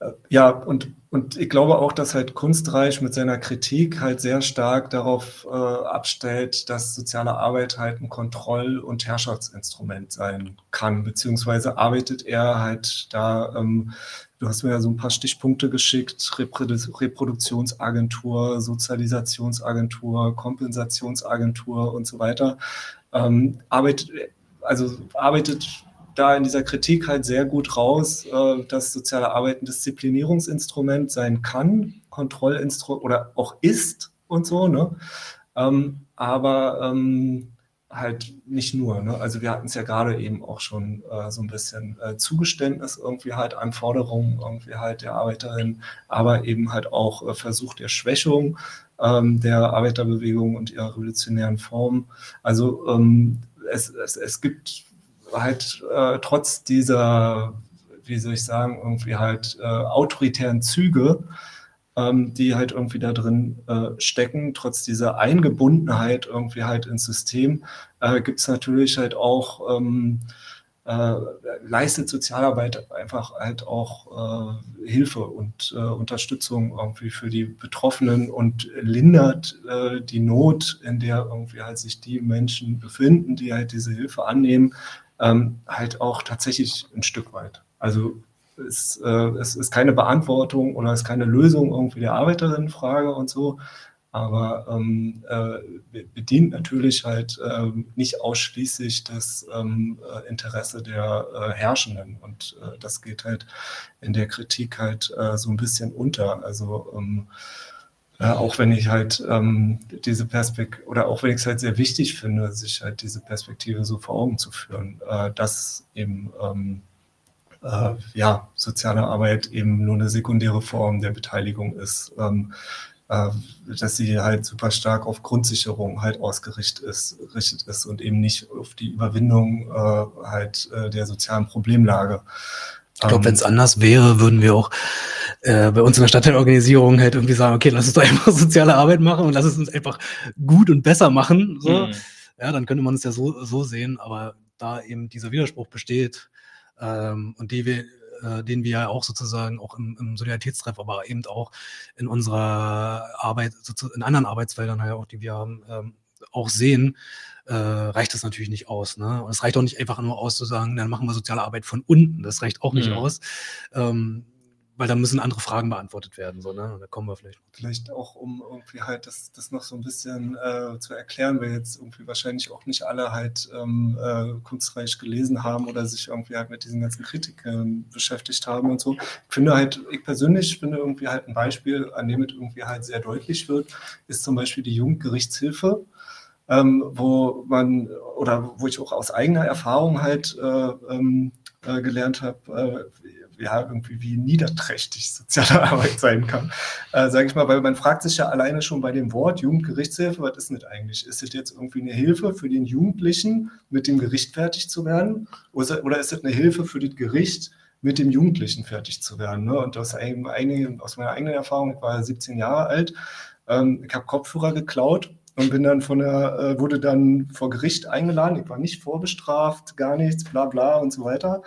äh, ja, und und ich glaube auch, dass halt Kunstreich mit seiner Kritik halt sehr stark darauf äh, abstellt, dass soziale Arbeit halt ein Kontroll- und Herrschaftsinstrument sein kann, beziehungsweise arbeitet er halt da, ähm, du hast mir ja so ein paar Stichpunkte geschickt, Reprodu Reproduktionsagentur, Sozialisationsagentur, Kompensationsagentur und so weiter, ähm, arbeitet, also arbeitet da in dieser Kritik halt sehr gut raus, äh, dass soziale Arbeit ein Disziplinierungsinstrument sein kann, Kontrollinstrument oder auch ist und so, ne? Ähm, aber ähm, halt nicht nur. Ne? Also wir hatten es ja gerade eben auch schon äh, so ein bisschen äh, Zugeständnis irgendwie halt an Forderungen irgendwie halt der Arbeiterin, aber eben halt auch äh, Versuch der Schwächung ähm, der Arbeiterbewegung und ihrer revolutionären Form. Also ähm, es, es, es gibt halt äh, trotz dieser, wie soll ich sagen, irgendwie halt äh, autoritären Züge, ähm, die halt irgendwie da drin äh, stecken, trotz dieser Eingebundenheit irgendwie halt ins System, äh, gibt es natürlich halt auch ähm, äh, leistet Sozialarbeit einfach halt auch äh, Hilfe und äh, Unterstützung irgendwie für die Betroffenen und lindert äh, die Not, in der irgendwie halt sich die Menschen befinden, die halt diese Hilfe annehmen, ähm, halt auch tatsächlich ein Stück weit. Also es, äh, es ist keine Beantwortung oder es ist keine Lösung irgendwie der Arbeiterinnenfrage und so, aber ähm, äh, bedient natürlich halt ähm, nicht ausschließlich das ähm, äh, Interesse der äh, Herrschenden und äh, das geht halt in der Kritik halt äh, so ein bisschen unter. Also ähm, ja, auch wenn ich halt ähm, diese Perspektive, oder auch wenn ich es halt sehr wichtig finde, sich halt diese Perspektive so vor Augen zu führen, äh, dass eben ähm, äh, ja, soziale Arbeit eben nur eine sekundäre Form der Beteiligung ist, ähm, äh, dass sie halt super stark auf Grundsicherung halt ausgerichtet ist, ist und eben nicht auf die Überwindung äh, halt äh, der sozialen Problemlage. Ich glaube, ähm, wenn es anders wäre, würden wir auch äh, bei uns in der Stadtteilorganisierung halt irgendwie sagen, okay, lass uns doch einfach soziale Arbeit machen und lass es uns einfach gut und besser machen. So. Mhm. Ja, dann könnte man es ja so, so sehen, aber da eben dieser Widerspruch besteht ähm, und die wir äh, den wir ja auch sozusagen auch im, im Solidaritätstreff, aber eben auch in unserer Arbeit, in anderen Arbeitsfeldern halt auch, die wir haben, ähm, auch sehen, äh, reicht das natürlich nicht aus. Ne? Und es reicht auch nicht einfach nur aus zu sagen, dann machen wir soziale Arbeit von unten. Das reicht auch nicht mhm. aus. Ähm, weil da müssen andere Fragen beantwortet werden. So, ne? Da kommen wir vielleicht. Vielleicht auch, um irgendwie halt das, das noch so ein bisschen äh, zu erklären, weil jetzt irgendwie wahrscheinlich auch nicht alle halt ähm, äh, kunstreich gelesen haben oder sich irgendwie halt mit diesen ganzen Kritiken beschäftigt haben und so. Ich finde halt, ich persönlich finde irgendwie halt ein Beispiel, an dem es irgendwie halt sehr deutlich wird, ist zum Beispiel die Jugendgerichtshilfe. Ähm, wo man oder wo ich auch aus eigener Erfahrung halt äh, ähm, äh, gelernt habe, äh, ja, irgendwie wie niederträchtig soziale Arbeit sein kann. Äh, Sage ich mal, weil man fragt sich ja alleine schon bei dem Wort Jugendgerichtshilfe, was ist das eigentlich? Ist das jetzt irgendwie eine Hilfe für den Jugendlichen, mit dem Gericht fertig zu werden? Oder ist das eine Hilfe für das Gericht, mit dem Jugendlichen fertig zu werden? Ne? Und aus, eigenen, aus meiner eigenen Erfahrung, ich war 17 Jahre alt, ähm, ich habe Kopfhörer geklaut und bin dann von der, äh, wurde dann vor Gericht eingeladen. Ich war nicht vorbestraft, gar nichts, bla bla und so weiter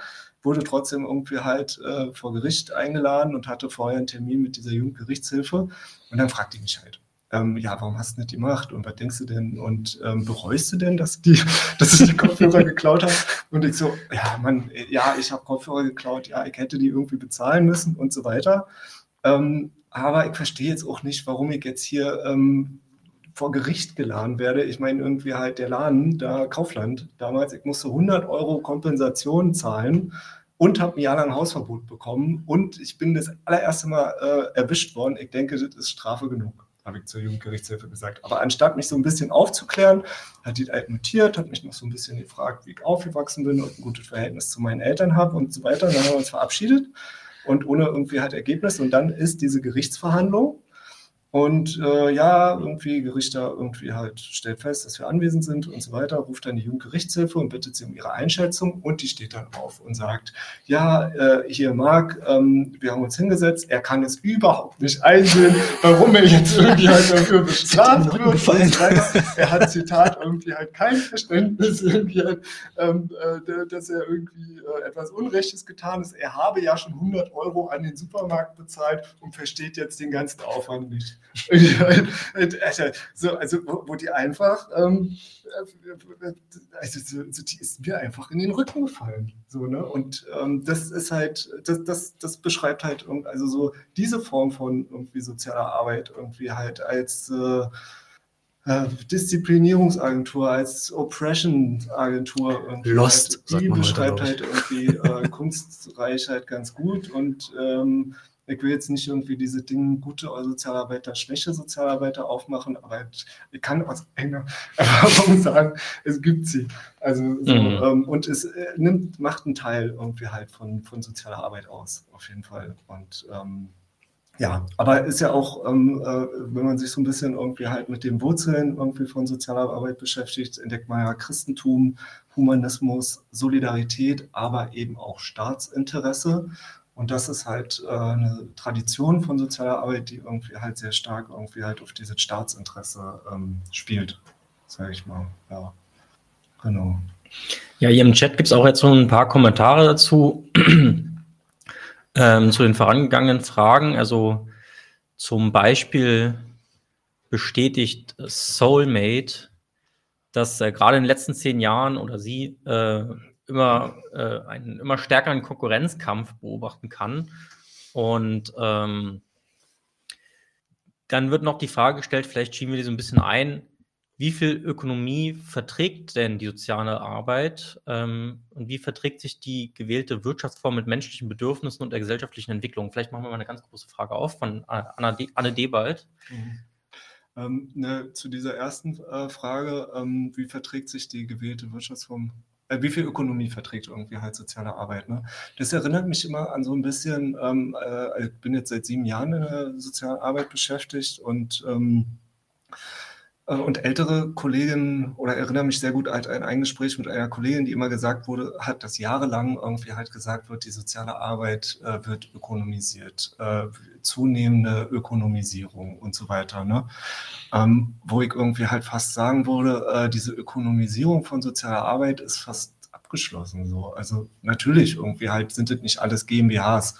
wurde trotzdem irgendwie halt äh, vor Gericht eingeladen und hatte vorher einen Termin mit dieser Jugendgerichtshilfe. Und dann fragte ich mich halt, ähm, ja, warum hast du nicht gemacht und was denkst du denn und ähm, bereust du denn, dass, die, dass ich die Kopfhörer geklaut habe? Und ich so, ja, Mann, ja, ich habe Kopfhörer geklaut, ja, ich hätte die irgendwie bezahlen müssen und so weiter. Ähm, aber ich verstehe jetzt auch nicht, warum ich jetzt hier ähm, vor Gericht geladen werde. Ich meine, irgendwie halt der Laden, da Kaufland damals, ich musste 100 Euro Kompensation zahlen und habe ein Jahr lang Hausverbot bekommen. Und ich bin das allererste Mal äh, erwischt worden. Ich denke, das ist Strafe genug, habe ich zur Jugendgerichtshilfe gesagt. Aber anstatt mich so ein bisschen aufzuklären, hat die halt notiert, hat mich noch so ein bisschen gefragt, wie ich aufgewachsen bin und ein gutes Verhältnis zu meinen Eltern habe und so weiter. Dann haben wir uns verabschiedet und ohne irgendwie halt Ergebnis. Und dann ist diese Gerichtsverhandlung und äh, ja, irgendwie Gerichter irgendwie halt stellt fest, dass wir anwesend sind und so weiter, ruft dann die Jugendgerichtshilfe und bittet sie um ihre Einschätzung und die steht dann auf und sagt, ja, äh, hier Marc, ähm, wir haben uns hingesetzt, er kann es überhaupt nicht einsehen, warum er jetzt irgendwie halt dafür bestraft wird. Er hat, Zitat, irgendwie halt kein Verständnis, irgendwie halt, ähm, äh, dass er irgendwie äh, etwas Unrechtes getan ist. Er habe ja schon 100 Euro an den Supermarkt bezahlt und versteht jetzt den ganzen Aufwand nicht. Also, so, also wo, wo, die einfach, ähm, also so, so, die ist mir einfach in den Rücken gefallen. So, ne? Und ähm, das ist halt, das, das, das beschreibt halt, also so diese Form von irgendwie sozialer Arbeit irgendwie halt als äh, äh Disziplinierungsagentur, als Oppression-Agentur. Lost. Halt, die beschreibt halt irgendwie äh, Kunstreichheit ganz gut und ähm, ich will jetzt nicht irgendwie diese Dinge gute Sozialarbeiter, schwäche Sozialarbeiter aufmachen, aber ich kann aus einer Erfahrung sagen, es gibt sie. Also so, mhm. ähm, und es äh, nimmt, macht einen Teil irgendwie halt von, von sozialer Arbeit aus, auf jeden Fall. Und ähm, ja, aber ist ja auch, ähm, äh, wenn man sich so ein bisschen irgendwie halt mit den Wurzeln irgendwie von sozialer Arbeit beschäftigt, entdeckt man ja Christentum, Humanismus, Solidarität, aber eben auch Staatsinteresse. Und das ist halt äh, eine Tradition von sozialer Arbeit, die irgendwie halt sehr stark irgendwie halt auf dieses Staatsinteresse ähm, spielt, sage ich mal. Ja, genau. Ja, hier im Chat gibt es auch jetzt so ein paar Kommentare dazu, ähm, zu den vorangegangenen Fragen. Also zum Beispiel bestätigt Soulmate, dass äh, gerade in den letzten zehn Jahren oder sie äh, immer äh, einen immer stärkeren Konkurrenzkampf beobachten kann. Und ähm, dann wird noch die Frage gestellt, vielleicht schieben wir die so ein bisschen ein, wie viel Ökonomie verträgt denn die soziale Arbeit ähm, und wie verträgt sich die gewählte Wirtschaftsform mit menschlichen Bedürfnissen und der gesellschaftlichen Entwicklung? Vielleicht machen wir mal eine ganz große Frage auf von Anna De Anne Debald. Mhm. Ähm, ne, zu dieser ersten äh, Frage, ähm, wie verträgt sich die gewählte Wirtschaftsform äh, wie viel Ökonomie verträgt irgendwie halt soziale Arbeit. Ne? Das erinnert mich immer an so ein bisschen, ähm, äh, ich bin jetzt seit sieben Jahren in der sozialen Arbeit beschäftigt und ähm, äh, und ältere Kolleginnen oder erinnere mich sehr gut an ein Gespräch mit einer Kollegin, die immer gesagt wurde, hat, dass jahrelang irgendwie halt gesagt wird, die soziale Arbeit äh, wird ökonomisiert, äh, zunehmende Ökonomisierung und so weiter. Ne? Ähm, wo ich irgendwie halt fast sagen würde, äh, diese Ökonomisierung von sozialer Arbeit ist fast abgeschlossen. So. Also natürlich irgendwie halt sind es nicht alles GmbHs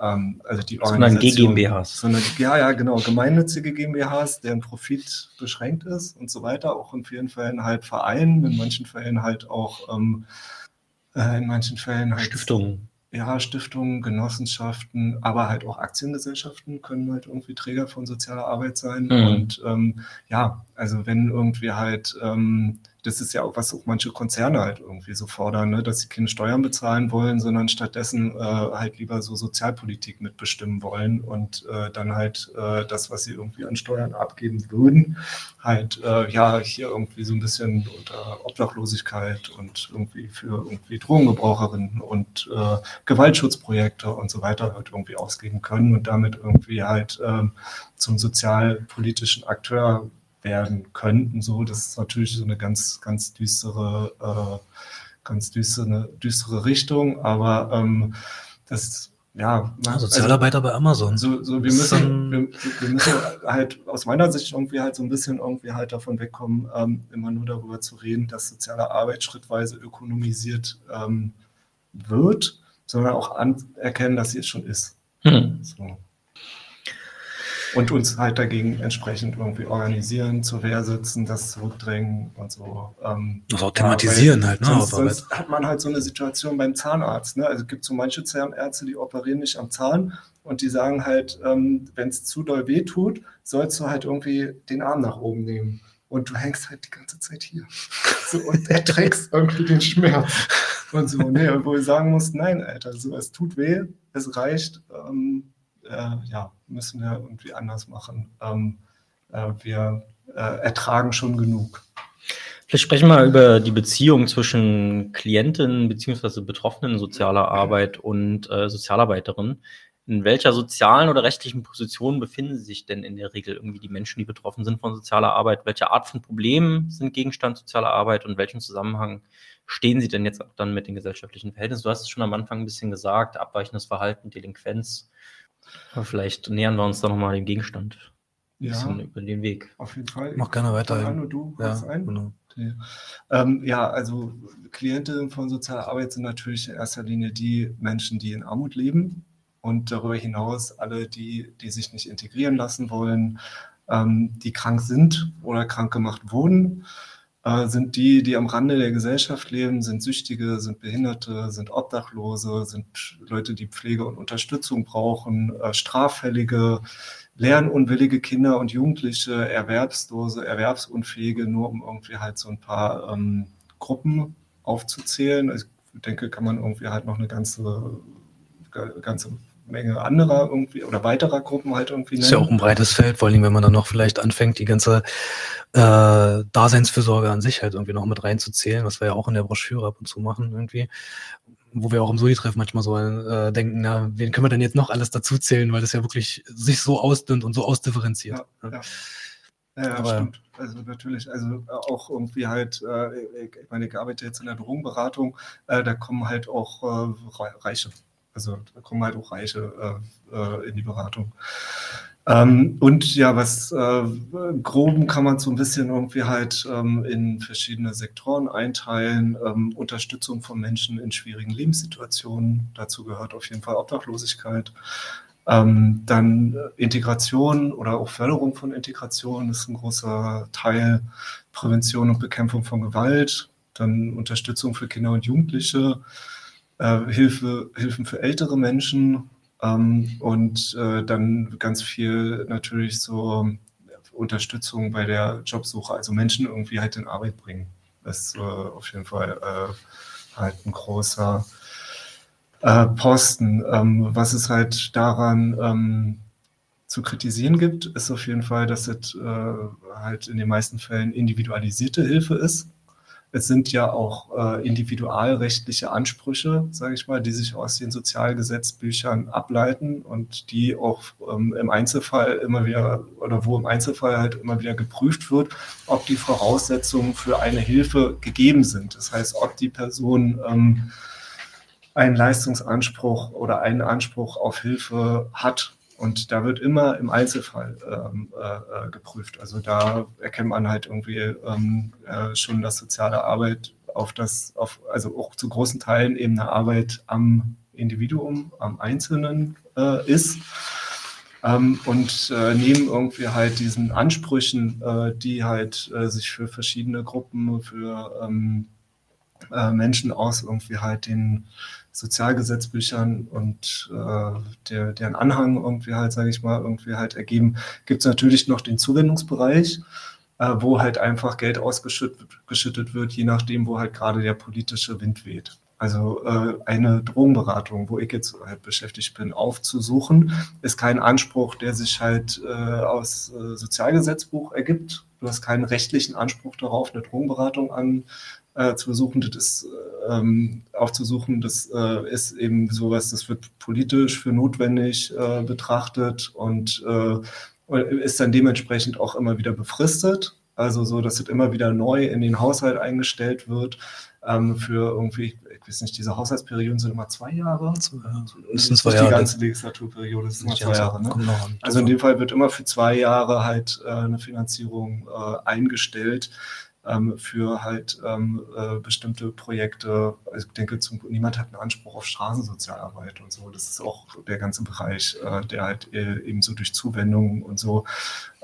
ähm, also die sondern GmbHs. Sondern, ja, ja, genau, gemeinnützige GmbHs, deren Profit beschränkt ist und so weiter, auch in vielen Fällen halt Vereinen, in manchen Fällen halt auch, ähm, äh, in manchen Fällen halt Stiftungen. Ja, Stiftungen, Genossenschaften, aber halt auch Aktiengesellschaften können halt irgendwie Träger von sozialer Arbeit sein. Mhm. Und ähm, ja, also wenn irgendwie halt ähm, das ist ja auch, was auch manche Konzerne halt irgendwie so fordern, ne? dass sie keine Steuern bezahlen wollen, sondern stattdessen äh, halt lieber so Sozialpolitik mitbestimmen wollen und äh, dann halt äh, das, was sie irgendwie an Steuern abgeben würden, halt äh, ja hier irgendwie so ein bisschen unter Obdachlosigkeit und irgendwie für irgendwie Drogengebraucherinnen und äh, Gewaltschutzprojekte und so weiter halt irgendwie ausgeben können und damit irgendwie halt äh, zum sozialpolitischen Akteur werden könnten. So, das ist natürlich so eine ganz, ganz düstere, äh, ganz düstere, düstere Richtung, aber ähm, das ja, ja Sozialarbeiter also, bei Amazon. So, so wir, müssen, wir, wir, müssen halt aus meiner Sicht irgendwie halt so ein bisschen irgendwie halt davon wegkommen, ähm, immer nur darüber zu reden, dass soziale Arbeit schrittweise ökonomisiert ähm, wird, sondern auch anerkennen, dass sie es schon ist. Hm. So und uns halt dagegen entsprechend irgendwie organisieren, zur Wehr sitzen, das zurückdrängen und so. Ähm, das auch thematisieren ja, halt, ne? Sonst, sonst hat man halt so eine Situation beim Zahnarzt. Ne? Also es gibt so manche Zahnärzte, die operieren nicht am Zahn und die sagen halt, ähm, wenn es zu doll weh tut, sollst du halt irgendwie den Arm nach oben nehmen. Und du hängst halt die ganze Zeit hier. So, und erträgst irgendwie den Schmerz. Und so, nee, wo ich sagen muss, nein, Alter, so, es tut weh, es reicht. Ähm, äh, ja, müssen wir irgendwie anders machen. Ähm, äh, wir äh, ertragen schon genug. Vielleicht sprechen wir mal über die Beziehung zwischen Klientinnen bzw. Betroffenen sozialer Arbeit und äh, Sozialarbeiterin. In welcher sozialen oder rechtlichen Position befinden sich denn in der Regel irgendwie die Menschen, die betroffen sind von sozialer Arbeit? Welche Art von Problemen sind Gegenstand sozialer Arbeit und welchen Zusammenhang stehen sie denn jetzt auch dann mit den gesellschaftlichen Verhältnissen? Du hast es schon am Anfang ein bisschen gesagt, abweichendes Verhalten, Delinquenz, aber vielleicht nähern wir uns da nochmal dem Gegenstand. Ein ja, über den Weg. Auf jeden Fall. Mach gerne weiter. Und du ja, ein. Genau. Okay. Ähm, ja, also Klientinnen von sozialer Arbeit sind natürlich in erster Linie die Menschen, die in Armut leben und darüber hinaus alle, die, die sich nicht integrieren lassen wollen, ähm, die krank sind oder krank gemacht wurden äh, sind die, die am Rande der Gesellschaft leben, sind Süchtige, sind Behinderte, sind Obdachlose, sind Leute, die Pflege und Unterstützung brauchen, äh, straffällige, lernunwillige Kinder und Jugendliche, Erwerbslose, Erwerbsunfähige, nur um irgendwie halt so ein paar ähm, Gruppen aufzuzählen. Ich denke, kann man irgendwie halt noch eine ganze, ganze Menge anderer irgendwie oder weiterer Gruppen halt irgendwie nennen. Ist ja auch ein breites Feld, vor allem wenn man dann noch vielleicht anfängt, die ganze äh, Daseinsfürsorge an sich halt irgendwie noch mit reinzuzählen, was wir ja auch in der Broschüre ab und zu machen irgendwie. Wo wir auch im Soli-Treff manchmal so äh, denken, na, wen können wir denn jetzt noch alles dazu zählen, weil das ja wirklich sich so ausdünnt und so ausdifferenziert. Ja, ja. Ja, ja stimmt. Also natürlich, also auch irgendwie halt, äh, ich meine, ich arbeite jetzt in der Drogenberatung, äh, da kommen halt auch äh, Reiche also da kommen halt auch Reiche äh, äh, in die Beratung. Ähm, und ja, was äh, groben kann man so ein bisschen irgendwie halt ähm, in verschiedene Sektoren einteilen. Ähm, Unterstützung von Menschen in schwierigen Lebenssituationen. Dazu gehört auf jeden Fall Obdachlosigkeit. Ähm, dann Integration oder auch Förderung von Integration ist ein großer Teil. Prävention und Bekämpfung von Gewalt. Dann Unterstützung für Kinder und Jugendliche äh, Hilfe, Hilfen für ältere Menschen ähm, und äh, dann ganz viel natürlich so Unterstützung bei der Jobsuche, also Menschen irgendwie halt in Arbeit bringen. Das ist äh, auf jeden Fall äh, halt ein großer äh, Posten. Ähm, was es halt daran ähm, zu kritisieren gibt, ist auf jeden Fall, dass es äh, halt in den meisten Fällen individualisierte Hilfe ist es sind ja auch äh, individualrechtliche Ansprüche, sage ich mal, die sich aus den Sozialgesetzbüchern ableiten und die auch ähm, im Einzelfall immer wieder oder wo im Einzelfall halt immer wieder geprüft wird, ob die Voraussetzungen für eine Hilfe gegeben sind. Das heißt, ob die Person ähm, einen Leistungsanspruch oder einen Anspruch auf Hilfe hat und da wird immer im Einzelfall ähm, äh, äh, geprüft. Also da erkennt man halt irgendwie ähm, äh, schon, dass soziale Arbeit auf das, auf, also auch zu großen Teilen eben eine Arbeit am Individuum, am Einzelnen äh, ist. Ähm, und äh, neben irgendwie halt diesen Ansprüchen, äh, die halt sich für verschiedene Gruppen, für ähm, Menschen aus irgendwie halt den Sozialgesetzbüchern und äh, der, deren Anhang irgendwie halt, sage ich mal, irgendwie halt ergeben, gibt es natürlich noch den Zuwendungsbereich, äh, wo halt einfach Geld ausgeschüttet wird, je nachdem, wo halt gerade der politische Wind weht. Also äh, eine Drogenberatung, wo ich jetzt halt beschäftigt bin, aufzusuchen, ist kein Anspruch, der sich halt äh, aus äh, Sozialgesetzbuch ergibt. Du hast keinen rechtlichen Anspruch darauf, eine Drogenberatung an äh, zu besuchen, das ist ähm, aufzusuchen, das äh, ist eben sowas, das wird politisch für notwendig äh, betrachtet und äh, ist dann dementsprechend auch immer wieder befristet. Also so, dass es immer wieder neu in den Haushalt eingestellt wird ähm, für irgendwie, ich weiß nicht, diese Haushaltsperioden sind immer zwei Jahre. Das sind zwei Jahre. Die ganze Legislaturperiode ist immer zwei Jahre. Ne? Also in dem Fall wird immer für zwei Jahre halt äh, eine Finanzierung äh, eingestellt ähm, für halt ähm, äh, bestimmte Projekte. Also ich denke, zum, niemand hat einen Anspruch auf Straßensozialarbeit und so. Das ist auch der ganze Bereich, äh, der halt äh, eben so durch Zuwendungen und so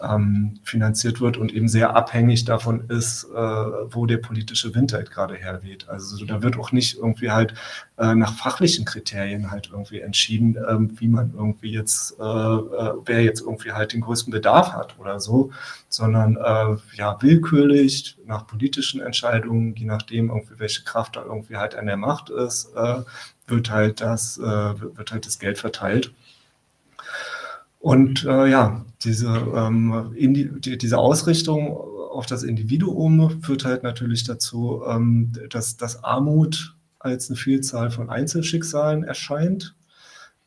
ähm, finanziert wird und eben sehr abhängig davon ist, äh, wo der politische Wind halt gerade herweht. Also da wird auch nicht irgendwie halt äh, nach fachlichen Kriterien halt irgendwie entschieden, ähm, wie man irgendwie jetzt, äh, äh wer jetzt irgendwie halt den größten Bedarf hat oder so, sondern äh, ja willkürlich nach politischen Entscheidungen, je nachdem irgendwie welche Kraft da irgendwie halt an der Macht ist, äh, wird halt das, wird halt das Geld verteilt. Und äh, ja, diese, ähm, die, diese Ausrichtung auf das Individuum führt halt natürlich dazu, ähm, dass, dass Armut als eine Vielzahl von Einzelschicksalen erscheint.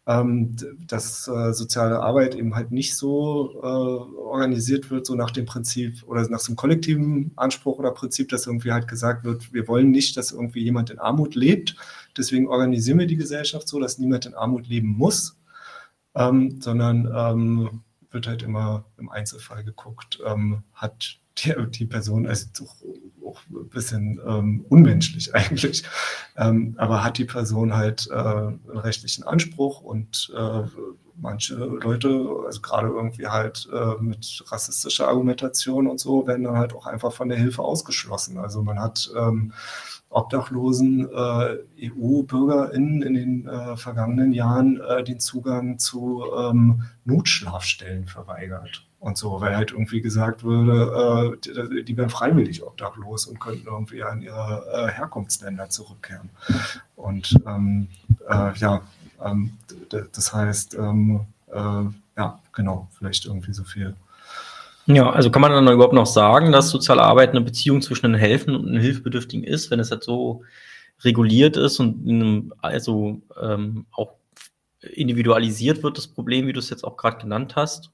Ähm, dass äh, soziale Arbeit eben halt nicht so äh, organisiert wird, so nach dem Prinzip oder nach so einem kollektiven Anspruch oder Prinzip, dass irgendwie halt gesagt wird, wir wollen nicht, dass irgendwie jemand in Armut lebt. Deswegen organisieren wir die Gesellschaft so, dass niemand in Armut leben muss, ähm, sondern ähm, wird halt immer im Einzelfall geguckt, ähm, hat die, die, Person, also doch auch ein bisschen ähm, unmenschlich eigentlich, ähm, aber hat die Person halt äh, einen rechtlichen Anspruch und äh, manche Leute, also gerade irgendwie halt äh, mit rassistischer Argumentation und so, werden dann halt auch einfach von der Hilfe ausgeschlossen. Also man hat ähm, obdachlosen äh, EU-BürgerInnen in den äh, vergangenen Jahren äh, den Zugang zu ähm, Notschlafstellen verweigert und so, weil halt irgendwie gesagt wurde, äh, die, die wären freiwillig obdachlos und könnten irgendwie an ihre äh, Herkunftsländer zurückkehren. Und ähm, äh, ja, ähm, das heißt, ähm, ja, genau, vielleicht irgendwie so viel ja, also kann man dann überhaupt noch sagen, dass soziale Arbeit eine Beziehung zwischen einem Helfen und einem Hilfebedürftigen ist, wenn es halt so reguliert ist und einem, also ähm, auch individualisiert wird, das Problem, wie du es jetzt auch gerade genannt hast.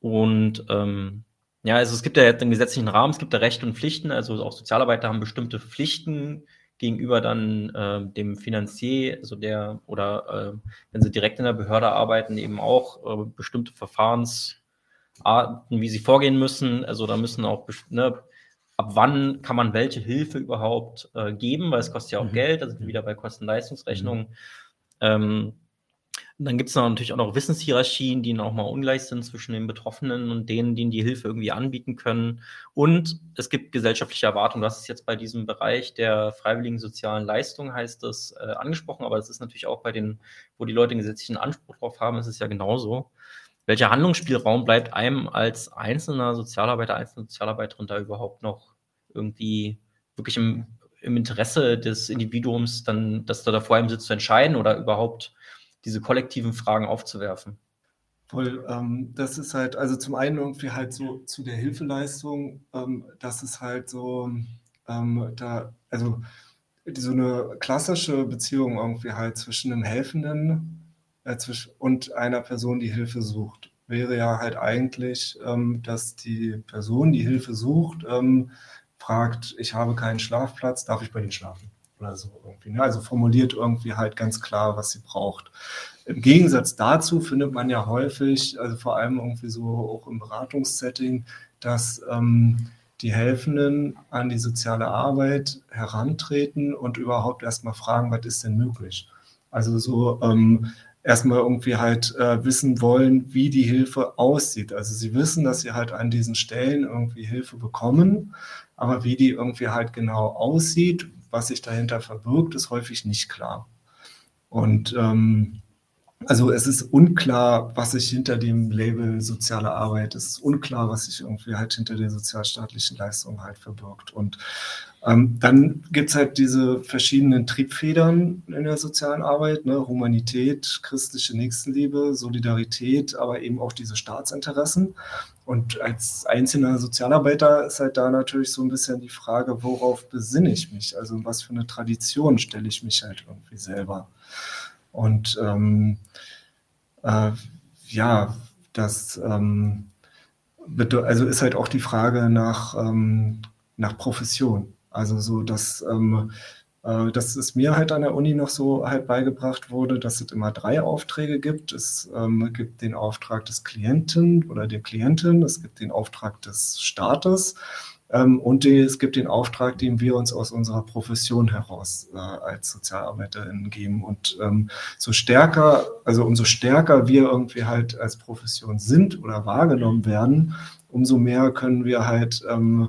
Und ähm, ja, also es gibt ja jetzt einen gesetzlichen Rahmen, es gibt ja Rechte und Pflichten, also auch Sozialarbeiter haben bestimmte Pflichten gegenüber dann äh, dem Finanzier, also der, oder äh, wenn sie direkt in der Behörde arbeiten, eben auch äh, bestimmte Verfahrens- Arten, wie sie vorgehen müssen. Also da müssen auch, ne, ab wann kann man welche Hilfe überhaupt äh, geben, weil es kostet ja auch mhm. Geld, da sind wir wieder bei Kosten-Leistungsrechnungen. Mhm. Ähm, dann gibt es natürlich auch noch Wissenshierarchien, die noch mal ungleich sind zwischen den Betroffenen und denen, die die Hilfe irgendwie anbieten können. Und es gibt gesellschaftliche Erwartungen. Das ist jetzt bei diesem Bereich der freiwilligen sozialen Leistung, heißt das, äh, angesprochen. Aber es ist natürlich auch bei den, wo die Leute einen gesetzlichen Anspruch drauf haben, ist es ja genauso welcher Handlungsspielraum bleibt einem als einzelner Sozialarbeiter, einzelne Sozialarbeiterin da überhaupt noch irgendwie wirklich im, im Interesse des Individuums, dann, dass da vor einem sitzt, zu entscheiden oder überhaupt diese kollektiven Fragen aufzuwerfen? Voll, ähm, das ist halt, also zum einen irgendwie halt so zu der Hilfeleistung, ähm, das ist halt so, ähm, da, also so eine klassische Beziehung irgendwie halt zwischen einem Helfenden und einer Person, die Hilfe sucht, wäre ja halt eigentlich, ähm, dass die Person, die Hilfe sucht, ähm, fragt, ich habe keinen Schlafplatz, darf ich bei Ihnen schlafen? Oder so irgendwie. Ne? Also formuliert irgendwie halt ganz klar, was sie braucht. Im Gegensatz dazu findet man ja häufig, also vor allem irgendwie so auch im Beratungssetting, dass ähm, die Helfenden an die soziale Arbeit herantreten und überhaupt erstmal fragen, was ist denn möglich? Also so ähm, erstmal irgendwie halt äh, wissen wollen, wie die Hilfe aussieht. Also sie wissen, dass sie halt an diesen Stellen irgendwie Hilfe bekommen, aber wie die irgendwie halt genau aussieht, was sich dahinter verbirgt, ist häufig nicht klar. Und ähm, also es ist unklar, was sich hinter dem Label soziale Arbeit, es ist unklar, was sich irgendwie halt hinter der sozialstaatlichen Leistung halt verbirgt. Und ähm, dann gibt es halt diese verschiedenen Triebfedern in der sozialen Arbeit, ne? Humanität, christliche Nächstenliebe, Solidarität, aber eben auch diese Staatsinteressen. Und als einzelner Sozialarbeiter ist halt da natürlich so ein bisschen die Frage, worauf besinne ich mich? Also was für eine Tradition stelle ich mich halt irgendwie selber? Und ähm, äh, ja, das ähm, also ist halt auch die Frage nach, ähm, nach Profession. Also so, dass ähm, äh, dass es mir halt an der Uni noch so halt beigebracht wurde, dass es immer drei Aufträge gibt. Es ähm, gibt den Auftrag des Klienten oder der Klientin, es gibt den Auftrag des Staates und die, es gibt den Auftrag, den wir uns aus unserer Profession heraus äh, als SozialarbeiterInnen geben. Und ähm, so stärker, also umso stärker wir irgendwie halt als Profession sind oder wahrgenommen werden, umso mehr können wir halt ähm,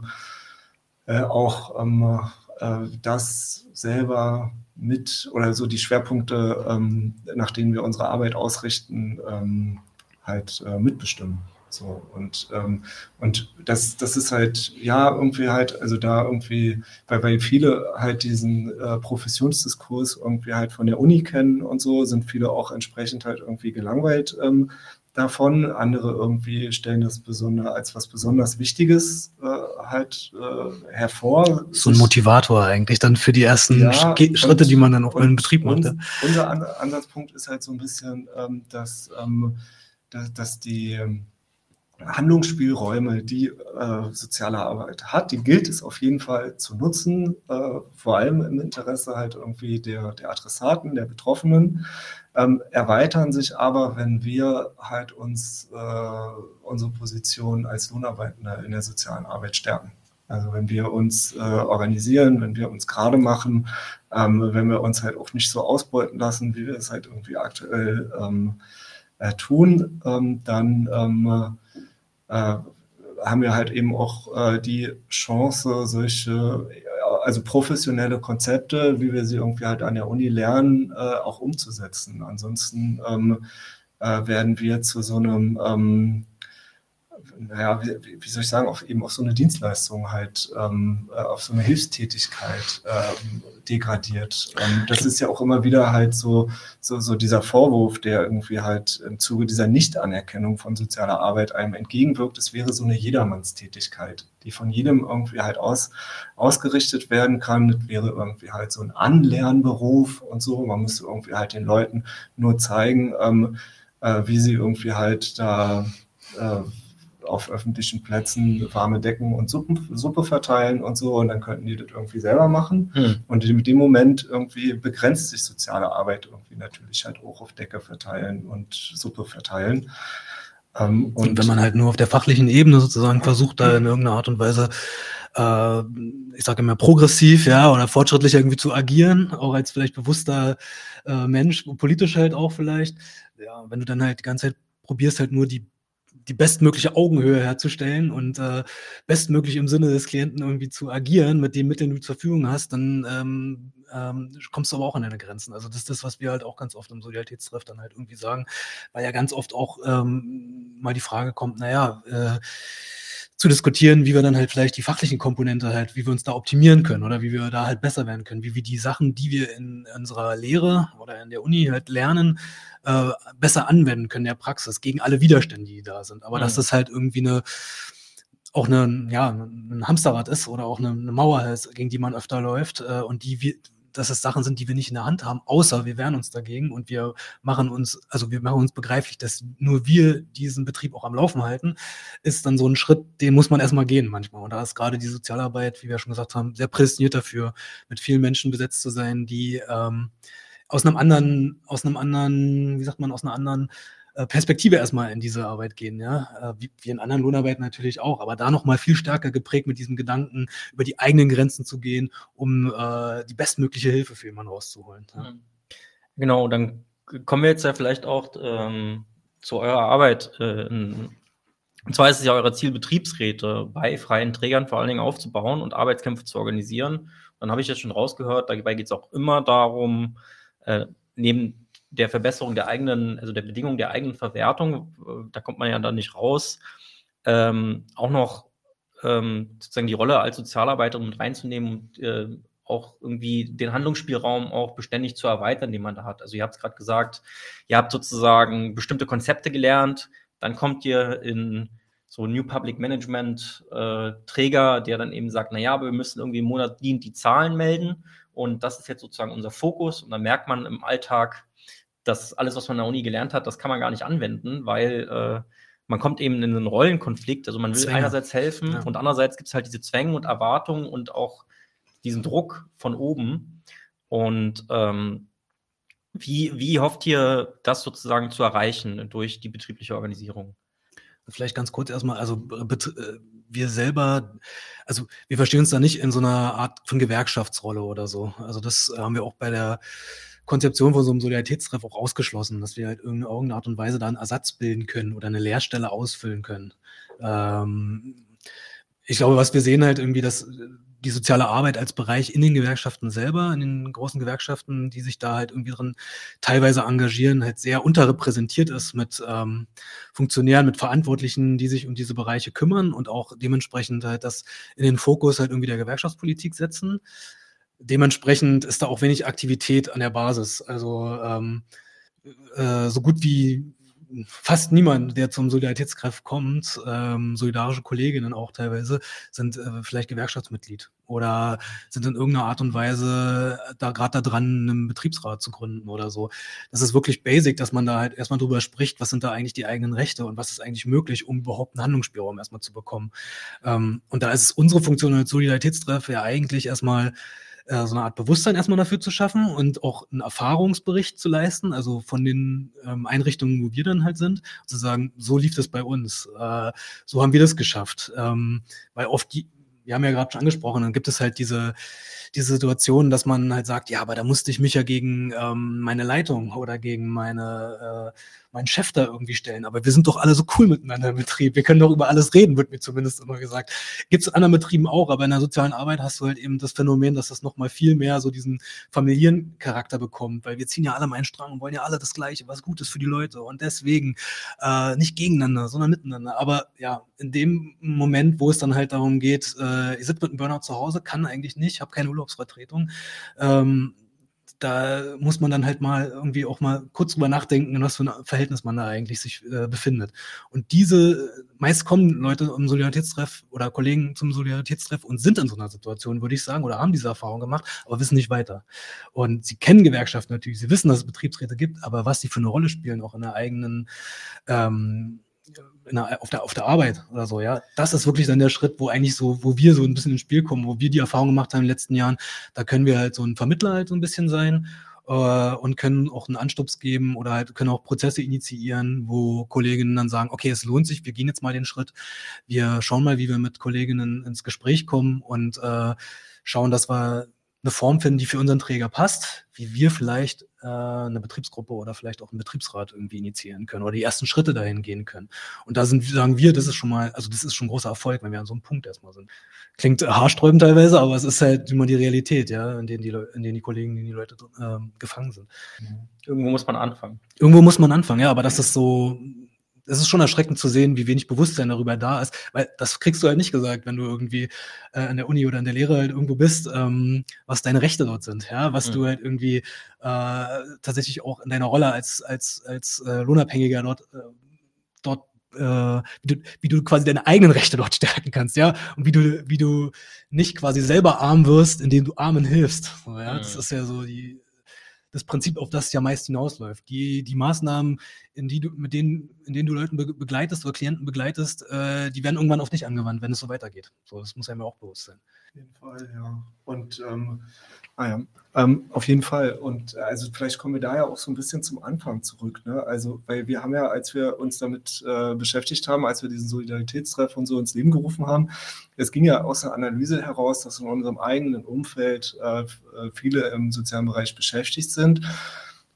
äh, auch ähm, äh, das selber mit oder so die Schwerpunkte, ähm, nach denen wir unsere Arbeit ausrichten, ähm, halt äh, mitbestimmen. So, und, ähm, und das, das ist halt, ja, irgendwie halt, also da irgendwie, weil, weil viele halt diesen äh, Professionsdiskurs irgendwie halt von der Uni kennen und so, sind viele auch entsprechend halt irgendwie gelangweilt ähm, davon. Andere irgendwie stellen das besonder, als was besonders Wichtiges äh, halt äh, hervor. So ein Motivator eigentlich dann für die ersten ja, Schritte, und, die man dann auch in Betrieb macht. Ja. Unser Ansatzpunkt ist halt so ein bisschen, ähm, dass, ähm, dass, dass die ähm, Handlungsspielräume, die äh, soziale Arbeit hat, die gilt es auf jeden Fall zu nutzen, äh, vor allem im Interesse halt irgendwie der, der Adressaten, der Betroffenen, ähm, erweitern sich aber, wenn wir halt uns äh, unsere Position als Lohnarbeitende in der sozialen Arbeit stärken. Also wenn wir uns äh, organisieren, wenn wir uns gerade machen, ähm, wenn wir uns halt auch nicht so ausbeuten lassen, wie wir es halt irgendwie aktuell ähm, äh, tun, ähm, dann ähm, äh, haben wir halt eben auch äh, die Chance, solche, also professionelle Konzepte, wie wir sie irgendwie halt an der Uni lernen, äh, auch umzusetzen. Ansonsten ähm, äh, werden wir zu so einem ähm, naja, wie, wie, soll ich sagen, auf eben auf so eine Dienstleistung halt, ähm, äh, auf so eine Hilfstätigkeit ähm, degradiert. Und das ist ja auch immer wieder halt so, so, so dieser Vorwurf, der irgendwie halt im Zuge dieser Nichtanerkennung von sozialer Arbeit einem entgegenwirkt. Es wäre so eine Jedermannstätigkeit, die von jedem irgendwie halt aus, ausgerichtet werden kann. Das wäre irgendwie halt so ein Anlernberuf und so. Man müsste irgendwie halt den Leuten nur zeigen, ähm, äh, wie sie irgendwie halt da äh, auf öffentlichen Plätzen warme Decken und Suppen, Suppe verteilen und so und dann könnten die das irgendwie selber machen. Hm. Und in dem Moment irgendwie begrenzt sich soziale Arbeit irgendwie natürlich halt auch auf Decke verteilen und Suppe verteilen. Ähm, und, und, wenn man halt nur auf der fachlichen Ebene sozusagen versucht, da in irgendeiner Art und Weise, äh, ich sage immer progressiv, ja, oder fortschrittlich irgendwie zu agieren, auch als vielleicht bewusster äh, Mensch, politisch halt auch vielleicht, ja, wenn du dann halt die ganze Zeit probierst halt nur die die bestmögliche Augenhöhe herzustellen und äh, bestmöglich im Sinne des Klienten irgendwie zu agieren mit den Mitteln, die du zur Verfügung hast, dann ähm, ähm, kommst du aber auch an deine Grenzen. Also das ist das, was wir halt auch ganz oft im Solidaritätstreff dann halt irgendwie sagen, weil ja ganz oft auch ähm, mal die Frage kommt, naja, äh, zu diskutieren, wie wir dann halt vielleicht die fachlichen Komponente halt, wie wir uns da optimieren können oder wie wir da halt besser werden können, wie wir die Sachen, die wir in unserer Lehre oder in der Uni halt lernen, äh, besser anwenden können in der Praxis gegen alle Widerstände, die da sind. Aber mhm. dass das halt irgendwie eine auch eine, ja, ein Hamsterrad ist oder auch eine, eine Mauer ist, gegen die man öfter läuft äh, und die wir, dass es Sachen sind, die wir nicht in der Hand haben, außer wir wehren uns dagegen und wir machen uns, also wir machen uns begreiflich, dass nur wir diesen Betrieb auch am Laufen halten, ist dann so ein Schritt, den muss man erstmal gehen manchmal. Und da ist gerade die Sozialarbeit, wie wir schon gesagt haben, sehr prädestiniert dafür, mit vielen Menschen besetzt zu sein, die ähm, aus einem anderen, aus einem anderen, wie sagt man, aus einer anderen Perspektive erstmal in diese Arbeit gehen, ja, äh, wie, in anderen Lohnarbeiten natürlich auch, aber da nochmal viel stärker geprägt mit diesem Gedanken, über die eigenen Grenzen zu gehen, um äh, die bestmögliche Hilfe für jemanden rauszuholen. Ja. Mhm. Genau, dann kommen wir jetzt ja vielleicht auch ähm, zu eurer Arbeit. Äh, und zwar ist es ja eure Ziel, Betriebsräte bei freien Trägern vor allen Dingen aufzubauen und Arbeitskämpfe zu organisieren. Dann habe ich jetzt schon rausgehört, dabei geht es auch immer darum, äh, neben der Verbesserung der eigenen, also der Bedingungen der eigenen Verwertung, äh, da kommt man ja dann nicht raus, ähm, auch noch ähm, sozusagen die Rolle als Sozialarbeiterin mit reinzunehmen und äh, auch irgendwie den Handlungsspielraum auch beständig zu erweitern, den man da hat. Also ihr habt es gerade gesagt, ihr habt sozusagen bestimmte Konzepte gelernt, dann kommt ihr in so New Public Management äh, Träger, der dann eben sagt, naja, aber wir müssen irgendwie im Monat die, die Zahlen melden und das ist jetzt sozusagen unser Fokus und dann merkt man im Alltag, dass alles, was man an der Uni gelernt hat, das kann man gar nicht anwenden, weil äh, man kommt eben in einen Rollenkonflikt. Also man will Zwänge. einerseits helfen ja. und andererseits gibt es halt diese Zwänge und Erwartungen und auch diesen Druck von oben. Und ähm, wie, wie hofft ihr, das sozusagen zu erreichen durch die betriebliche Organisierung? Vielleicht ganz kurz erstmal, also äh, wir selber, also wir verstehen uns da nicht in so einer Art von Gewerkschaftsrolle oder so. Also das haben wir auch bei der Konzeption von so einem Solidaritätstreff auch ausgeschlossen, dass wir halt irgendeine Art und Weise da einen Ersatz bilden können oder eine Leerstelle ausfüllen können. Ähm, ich glaube, was wir sehen halt irgendwie, dass die soziale Arbeit als Bereich in den Gewerkschaften selber, in den großen Gewerkschaften, die sich da halt irgendwie drin teilweise engagieren, halt sehr unterrepräsentiert ist mit ähm, Funktionären, mit Verantwortlichen, die sich um diese Bereiche kümmern und auch dementsprechend halt das in den Fokus halt irgendwie der Gewerkschaftspolitik setzen dementsprechend ist da auch wenig Aktivität an der Basis. Also ähm, äh, so gut wie fast niemand, der zum Solidaritätskräft kommt, ähm, solidarische Kolleginnen auch teilweise, sind äh, vielleicht Gewerkschaftsmitglied oder sind in irgendeiner Art und Weise da gerade dran, einen Betriebsrat zu gründen oder so. Das ist wirklich basic, dass man da halt erstmal drüber spricht, was sind da eigentlich die eigenen Rechte und was ist eigentlich möglich, um überhaupt einen Handlungsspielraum erstmal zu bekommen. Ähm, und da ist es unsere Funktion als Solidaritätstreff ja eigentlich erstmal äh, so eine Art Bewusstsein erstmal dafür zu schaffen und auch einen Erfahrungsbericht zu leisten, also von den ähm, Einrichtungen, wo wir dann halt sind, zu sagen, so lief das bei uns, äh, so haben wir das geschafft. Ähm, weil oft die, wir haben ja gerade schon angesprochen, dann gibt es halt diese, diese Situation, dass man halt sagt, ja, aber da musste ich mich ja gegen ähm, meine Leitung oder gegen meine äh, meinen Chef da irgendwie stellen. Aber wir sind doch alle so cool miteinander im Betrieb. Wir können doch über alles reden, wird mir zumindest immer gesagt. Gibt es in anderen Betrieben auch, aber in der sozialen Arbeit hast du halt eben das Phänomen, dass das nochmal viel mehr so diesen familiären Charakter bekommt, weil wir ziehen ja alle meinen Strang und wollen ja alle das Gleiche, was gut ist für die Leute. Und deswegen äh, nicht gegeneinander, sondern miteinander. Aber ja, in dem Moment, wo es dann halt darum geht, äh, ihr sitzt mit einem Burnout zu Hause, kann eigentlich nicht, habe keine Urlaubsvertretung. Ähm, da muss man dann halt mal irgendwie auch mal kurz drüber nachdenken, in was für ein Verhältnis man da eigentlich sich äh, befindet. Und diese, meist kommen Leute im Solidaritätstreff oder Kollegen zum Solidaritätstreff und sind in so einer Situation, würde ich sagen, oder haben diese Erfahrung gemacht, aber wissen nicht weiter. Und sie kennen Gewerkschaften natürlich, sie wissen, dass es Betriebsräte gibt, aber was sie für eine Rolle spielen, auch in der eigenen ähm, der, auf, der, auf der Arbeit oder so, ja. Das ist wirklich dann der Schritt, wo eigentlich so, wo wir so ein bisschen ins Spiel kommen, wo wir die Erfahrung gemacht haben in den letzten Jahren. Da können wir halt so ein Vermittler halt so ein bisschen sein äh, und können auch einen Anstups geben oder halt können auch Prozesse initiieren, wo Kolleginnen dann sagen, okay, es lohnt sich, wir gehen jetzt mal den Schritt, wir schauen mal, wie wir mit Kolleginnen ins Gespräch kommen und äh, schauen, dass wir eine Form finden, die für unseren Träger passt, wie wir vielleicht äh, eine Betriebsgruppe oder vielleicht auch einen Betriebsrat irgendwie initiieren können oder die ersten Schritte dahin gehen können. Und da sind, sagen wir, das ist schon mal, also das ist schon ein großer Erfolg, wenn wir an so einem Punkt erstmal sind. Klingt haarsträubend teilweise, aber es ist halt immer die Realität, ja, in denen die, in denen die Kollegen, in denen die Leute äh, gefangen sind. Irgendwo muss man anfangen. Irgendwo muss man anfangen, ja, aber dass das so es ist schon erschreckend zu sehen, wie wenig Bewusstsein darüber da ist, weil das kriegst du halt nicht gesagt, wenn du irgendwie äh, an der Uni oder an der Lehre halt irgendwo bist, ähm, was deine Rechte dort sind, ja, was mhm. du halt irgendwie äh, tatsächlich auch in deiner Rolle als als als äh, Lohnabhängiger dort äh, dort äh, wie, du, wie du quasi deine eigenen Rechte dort stärken kannst, ja, und wie du, wie du nicht quasi selber arm wirst, indem du Armen hilfst. So, ja, mhm. das ist ja so die, das Prinzip, auf das es ja meist hinausläuft. Die, die Maßnahmen, in die du, mit denen, in denen du Leuten begleitest oder Klienten begleitest, äh, die werden irgendwann auf dich angewandt, wenn es so weitergeht. So, das muss ja auch bewusst sein. Auf jeden Fall, ja. Und ähm, Ah ja, ähm, auf jeden Fall. Und äh, also vielleicht kommen wir da ja auch so ein bisschen zum Anfang zurück. Ne? Also, weil wir haben ja, als wir uns damit äh, beschäftigt haben, als wir diesen Solidaritätstreff und so ins Leben gerufen haben, es ging ja aus der Analyse heraus, dass in unserem eigenen Umfeld äh, äh viele im sozialen Bereich beschäftigt sind.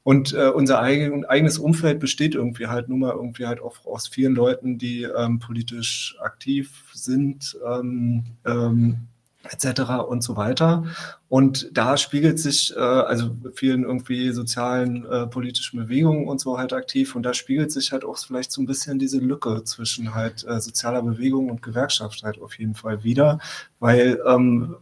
Und äh, unser eigen, eigenes Umfeld besteht irgendwie halt nun mal irgendwie halt auch aus vielen Leuten, die ähm, politisch aktiv sind, ähm, ähm, etc. und so weiter. Und da spiegelt sich, äh, also vielen irgendwie sozialen, äh, politischen Bewegungen und so halt aktiv. Und da spiegelt sich halt auch vielleicht so ein bisschen diese Lücke zwischen halt äh, sozialer Bewegung und Gewerkschaft halt auf jeden Fall wieder, weil ähm,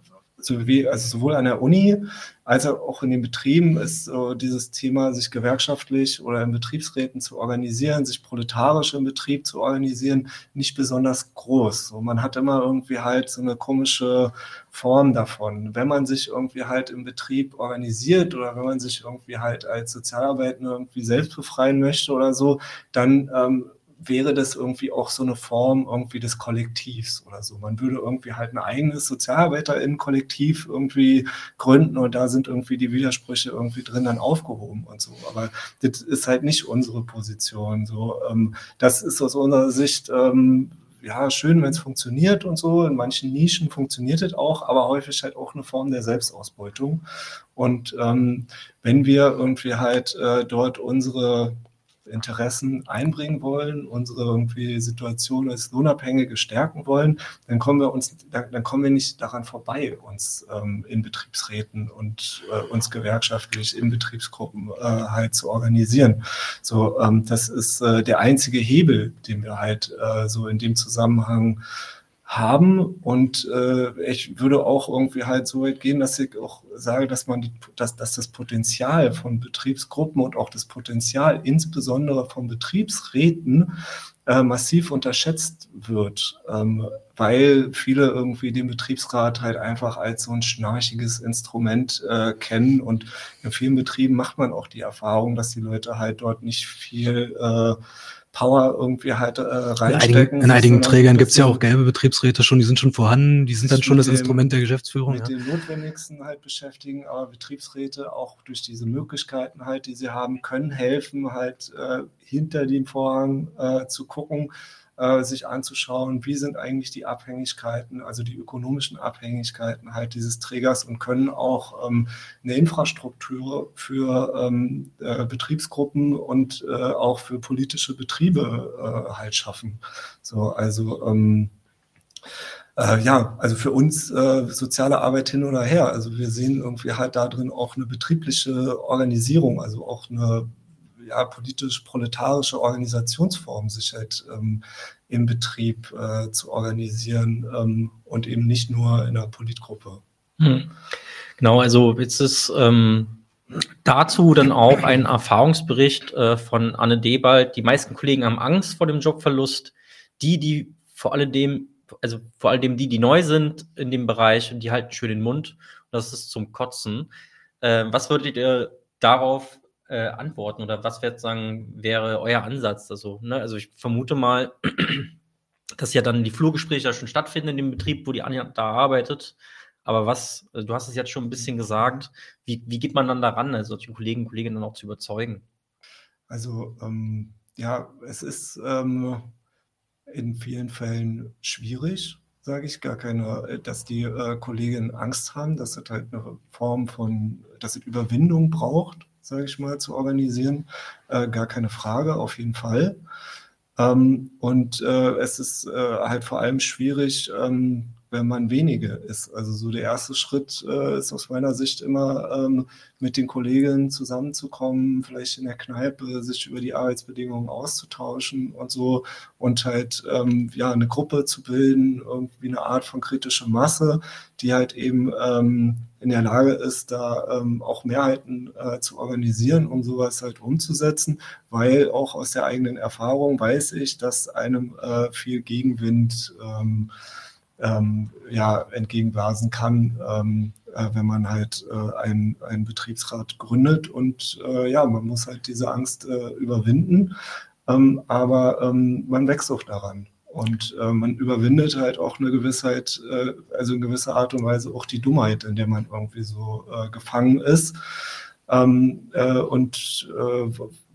also sowohl an der Uni als auch in den Betrieben ist so dieses Thema, sich gewerkschaftlich oder in Betriebsräten zu organisieren, sich proletarisch im Betrieb zu organisieren, nicht besonders groß. So, man hat immer irgendwie halt so eine komische Form davon. Wenn man sich irgendwie halt im Betrieb organisiert oder wenn man sich irgendwie halt als Sozialarbeiter irgendwie selbst befreien möchte oder so, dann ähm, wäre das irgendwie auch so eine Form irgendwie des Kollektivs oder so. Man würde irgendwie halt ein eigenes SozialarbeiterInnen-Kollektiv irgendwie gründen und da sind irgendwie die Widersprüche irgendwie drin dann aufgehoben und so. Aber das ist halt nicht unsere Position. So, ähm, das ist aus unserer Sicht ähm, ja, schön, wenn es funktioniert und so. In manchen Nischen funktioniert es auch, aber häufig halt auch eine Form der Selbstausbeutung. Und ähm, wenn wir irgendwie halt äh, dort unsere Interessen einbringen wollen, unsere irgendwie Situation als Lohnabhängige stärken wollen, dann kommen wir uns, dann, kommen wir nicht daran vorbei, uns ähm, in Betriebsräten und äh, uns gewerkschaftlich in Betriebsgruppen äh, halt zu organisieren. So, ähm, das ist äh, der einzige Hebel, den wir halt äh, so in dem Zusammenhang haben. Und äh, ich würde auch irgendwie halt so weit gehen, dass ich auch sage, dass man die, dass, dass das Potenzial von Betriebsgruppen und auch das Potenzial insbesondere von Betriebsräten äh, massiv unterschätzt wird, ähm, weil viele irgendwie den Betriebsrat halt einfach als so ein schnarchiges Instrument äh, kennen und in vielen Betrieben macht man auch die Erfahrung, dass die Leute halt dort nicht viel äh, Power irgendwie halt äh, reinstecken. In einigen, in einigen Trägern gibt es ja auch gelbe Betriebsräte schon, die sind schon vorhanden, die sind dann schon das dem, Instrument der Geschäftsführung. Mit ja. den Notwendigsten halt beschäftigen, aber Betriebsräte auch durch diese Möglichkeiten halt, die sie haben, können helfen, halt äh, hinter dem Vorhang äh, zu gucken, äh, sich anzuschauen, wie sind eigentlich die Abhängigkeiten, also die ökonomischen Abhängigkeiten halt dieses Trägers und können auch ähm, eine Infrastruktur für ähm, äh, Betriebsgruppen und äh, auch für politische Betriebe äh, halt schaffen. So, also ähm, äh, ja, also für uns äh, soziale Arbeit hin oder her. Also wir sehen irgendwie halt da drin auch eine betriebliche Organisierung, also auch eine ja, politisch-proletarische Organisationsform sich halt ähm, im Betrieb äh, zu organisieren ähm, und eben nicht nur in einer Politgruppe. Hm. Genau, also jetzt ist ähm, dazu dann auch ein Erfahrungsbericht äh, von Anne Debald. Die meisten Kollegen haben Angst vor dem Jobverlust. Die, die vor allem, also vor allem die, die neu sind in dem Bereich und die halten schön den Mund. Das ist zum Kotzen. Äh, was würdet ihr darauf äh, antworten oder was wird sagen, wäre euer Ansatz? Also, ne? also ich vermute mal, dass ja dann die Flurgespräche schon stattfinden in dem Betrieb, wo die Anja da arbeitet. Aber was, also du hast es jetzt schon ein bisschen gesagt, wie, wie geht man dann daran, also die Kollegen und Kolleginnen auch zu überzeugen? Also ähm, ja, es ist ähm, in vielen Fällen schwierig, sage ich, gar keine, dass die äh, Kolleginnen Angst haben, dass es halt eine Form von, dass es Überwindung braucht, sage ich mal, zu organisieren. Äh, gar keine Frage, auf jeden Fall. Ähm, und äh, es ist äh, halt vor allem schwierig, ähm, wenn man wenige ist. Also so der erste Schritt äh, ist aus meiner Sicht immer ähm, mit den Kolleginnen zusammenzukommen, vielleicht in der Kneipe sich über die Arbeitsbedingungen auszutauschen und so und halt ähm, ja eine Gruppe zu bilden, irgendwie eine Art von kritische Masse, die halt eben ähm, in der Lage ist, da ähm, auch Mehrheiten äh, zu organisieren, um sowas halt umzusetzen, weil auch aus der eigenen Erfahrung weiß ich, dass einem äh, viel Gegenwind ähm, ähm, ja, entgegenblasen kann, ähm, äh, wenn man halt äh, einen, einen Betriebsrat gründet. Und äh, ja, man muss halt diese Angst äh, überwinden. Ähm, aber ähm, man wächst auch daran. Und äh, man überwindet halt auch eine Gewissheit, äh, also in gewisser Art und Weise auch die Dummheit, in der man irgendwie so gefangen ist. Ähm, äh, und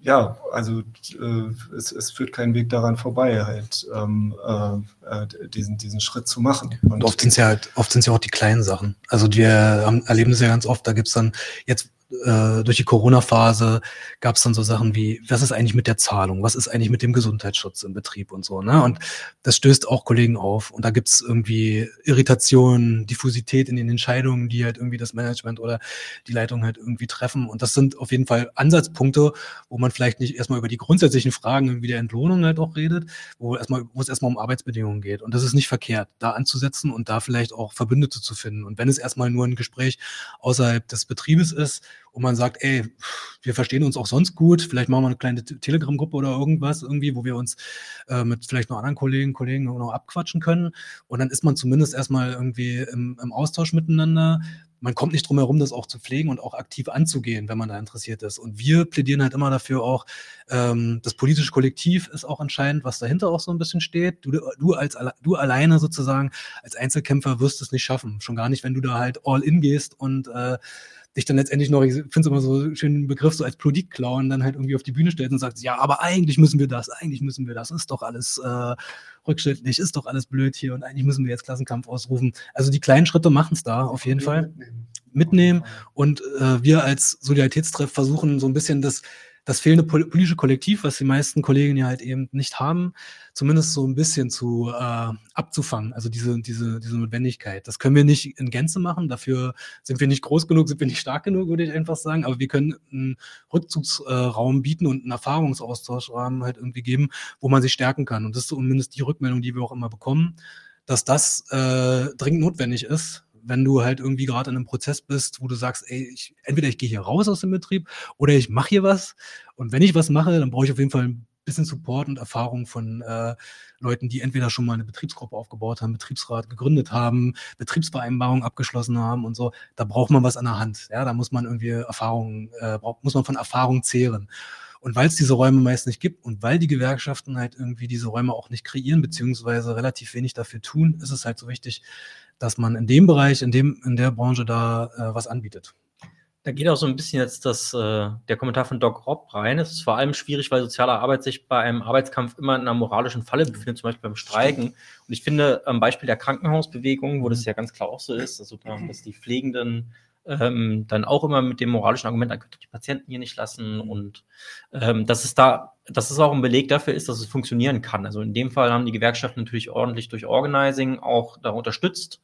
ja, also äh, es, es führt kein Weg daran vorbei, halt ähm, äh, äh diesen, diesen Schritt zu machen. Und oft sind es ja halt, oft sind ja auch die kleinen Sachen. Also wir haben, erleben es ja ganz oft, da gibt's dann jetzt äh, durch die Corona-Phase gab es dann so Sachen wie, was ist eigentlich mit der Zahlung, was ist eigentlich mit dem Gesundheitsschutz im Betrieb und so. Ne? Und das stößt auch Kollegen auf. Und da gibt es irgendwie Irritationen, Diffusität in den Entscheidungen, die halt irgendwie das Management oder die Leitung halt irgendwie treffen. Und das sind auf jeden Fall Ansatzpunkte, wo man vielleicht nicht erstmal über die grundsätzlichen Fragen wie der Entlohnung halt auch redet, wo, erstmal, wo es erstmal um Arbeitsbedingungen geht. Und das ist nicht verkehrt, da anzusetzen und da vielleicht auch Verbündete zu finden. Und wenn es erstmal nur ein Gespräch außerhalb des Betriebes ist, wo man sagt, ey, wir verstehen uns auch sonst gut, vielleicht machen wir eine kleine Telegram-Gruppe oder irgendwas irgendwie, wo wir uns äh, mit vielleicht noch anderen Kollegen, Kollegen noch abquatschen können. Und dann ist man zumindest erstmal irgendwie im, im Austausch miteinander man kommt nicht drum herum, das auch zu pflegen und auch aktiv anzugehen, wenn man da interessiert ist. Und wir plädieren halt immer dafür auch, ähm, das politische Kollektiv ist auch entscheidend, was dahinter auch so ein bisschen steht. Du, du als du alleine sozusagen als Einzelkämpfer wirst es nicht schaffen. Schon gar nicht, wenn du da halt all in gehst und äh, dich dann letztendlich noch, ich finde es immer so einen schönen Begriff, so als Produktklauen dann halt irgendwie auf die Bühne stellt und sagt, ja, aber eigentlich müssen wir das, eigentlich müssen wir das, ist doch alles äh, rückschrittlich, ist doch alles blöd hier und eigentlich müssen wir jetzt Klassenkampf ausrufen. Also die kleinen Schritte machen es da auf jeden Fall. Mitnehmen, mitnehmen. und äh, wir als Solidaritätstreff versuchen so ein bisschen das das fehlende politische Kollektiv, was die meisten Kollegen ja halt eben nicht haben, zumindest so ein bisschen zu äh, abzufangen. Also diese, diese, diese Notwendigkeit. Das können wir nicht in Gänze machen. Dafür sind wir nicht groß genug, sind wir nicht stark genug, würde ich einfach sagen. Aber wir können einen Rückzugsraum bieten und einen Erfahrungsaustauschrahmen halt irgendwie geben, wo man sich stärken kann. Und das ist zumindest die Rückmeldung, die wir auch immer bekommen, dass das äh, dringend notwendig ist, wenn du halt irgendwie gerade in einem Prozess bist, wo du sagst, ey, ich, entweder ich gehe hier raus aus dem Betrieb oder ich mache hier was. Und wenn ich was mache, dann brauche ich auf jeden Fall ein bisschen Support und Erfahrung von äh, Leuten, die entweder schon mal eine Betriebsgruppe aufgebaut haben, Betriebsrat gegründet haben, Betriebsvereinbarungen abgeschlossen haben und so. Da braucht man was an der Hand. Ja, da muss man irgendwie Erfahrung, äh, muss man von Erfahrung zehren. Und weil es diese Räume meist nicht gibt und weil die Gewerkschaften halt irgendwie diese Räume auch nicht kreieren, beziehungsweise relativ wenig dafür tun, ist es halt so wichtig, dass man in dem Bereich, in dem, in der Branche da äh, was anbietet. Da geht auch so ein bisschen jetzt das, äh, der Kommentar von Doc Robb rein. Es ist vor allem schwierig, weil soziale Arbeit sich bei einem Arbeitskampf immer in einer moralischen Falle befindet, zum Beispiel beim Streiken. Und ich finde, am Beispiel der Krankenhausbewegung, wo das ja ganz klar auch so ist, also, dass die Pflegenden ähm, dann auch immer mit dem moralischen Argument, dann könnt ihr die Patienten hier nicht lassen und ähm, dass es da, dass es auch ein Beleg dafür ist, dass es funktionieren kann. Also in dem Fall haben die Gewerkschaften natürlich ordentlich durch Organizing auch da unterstützt.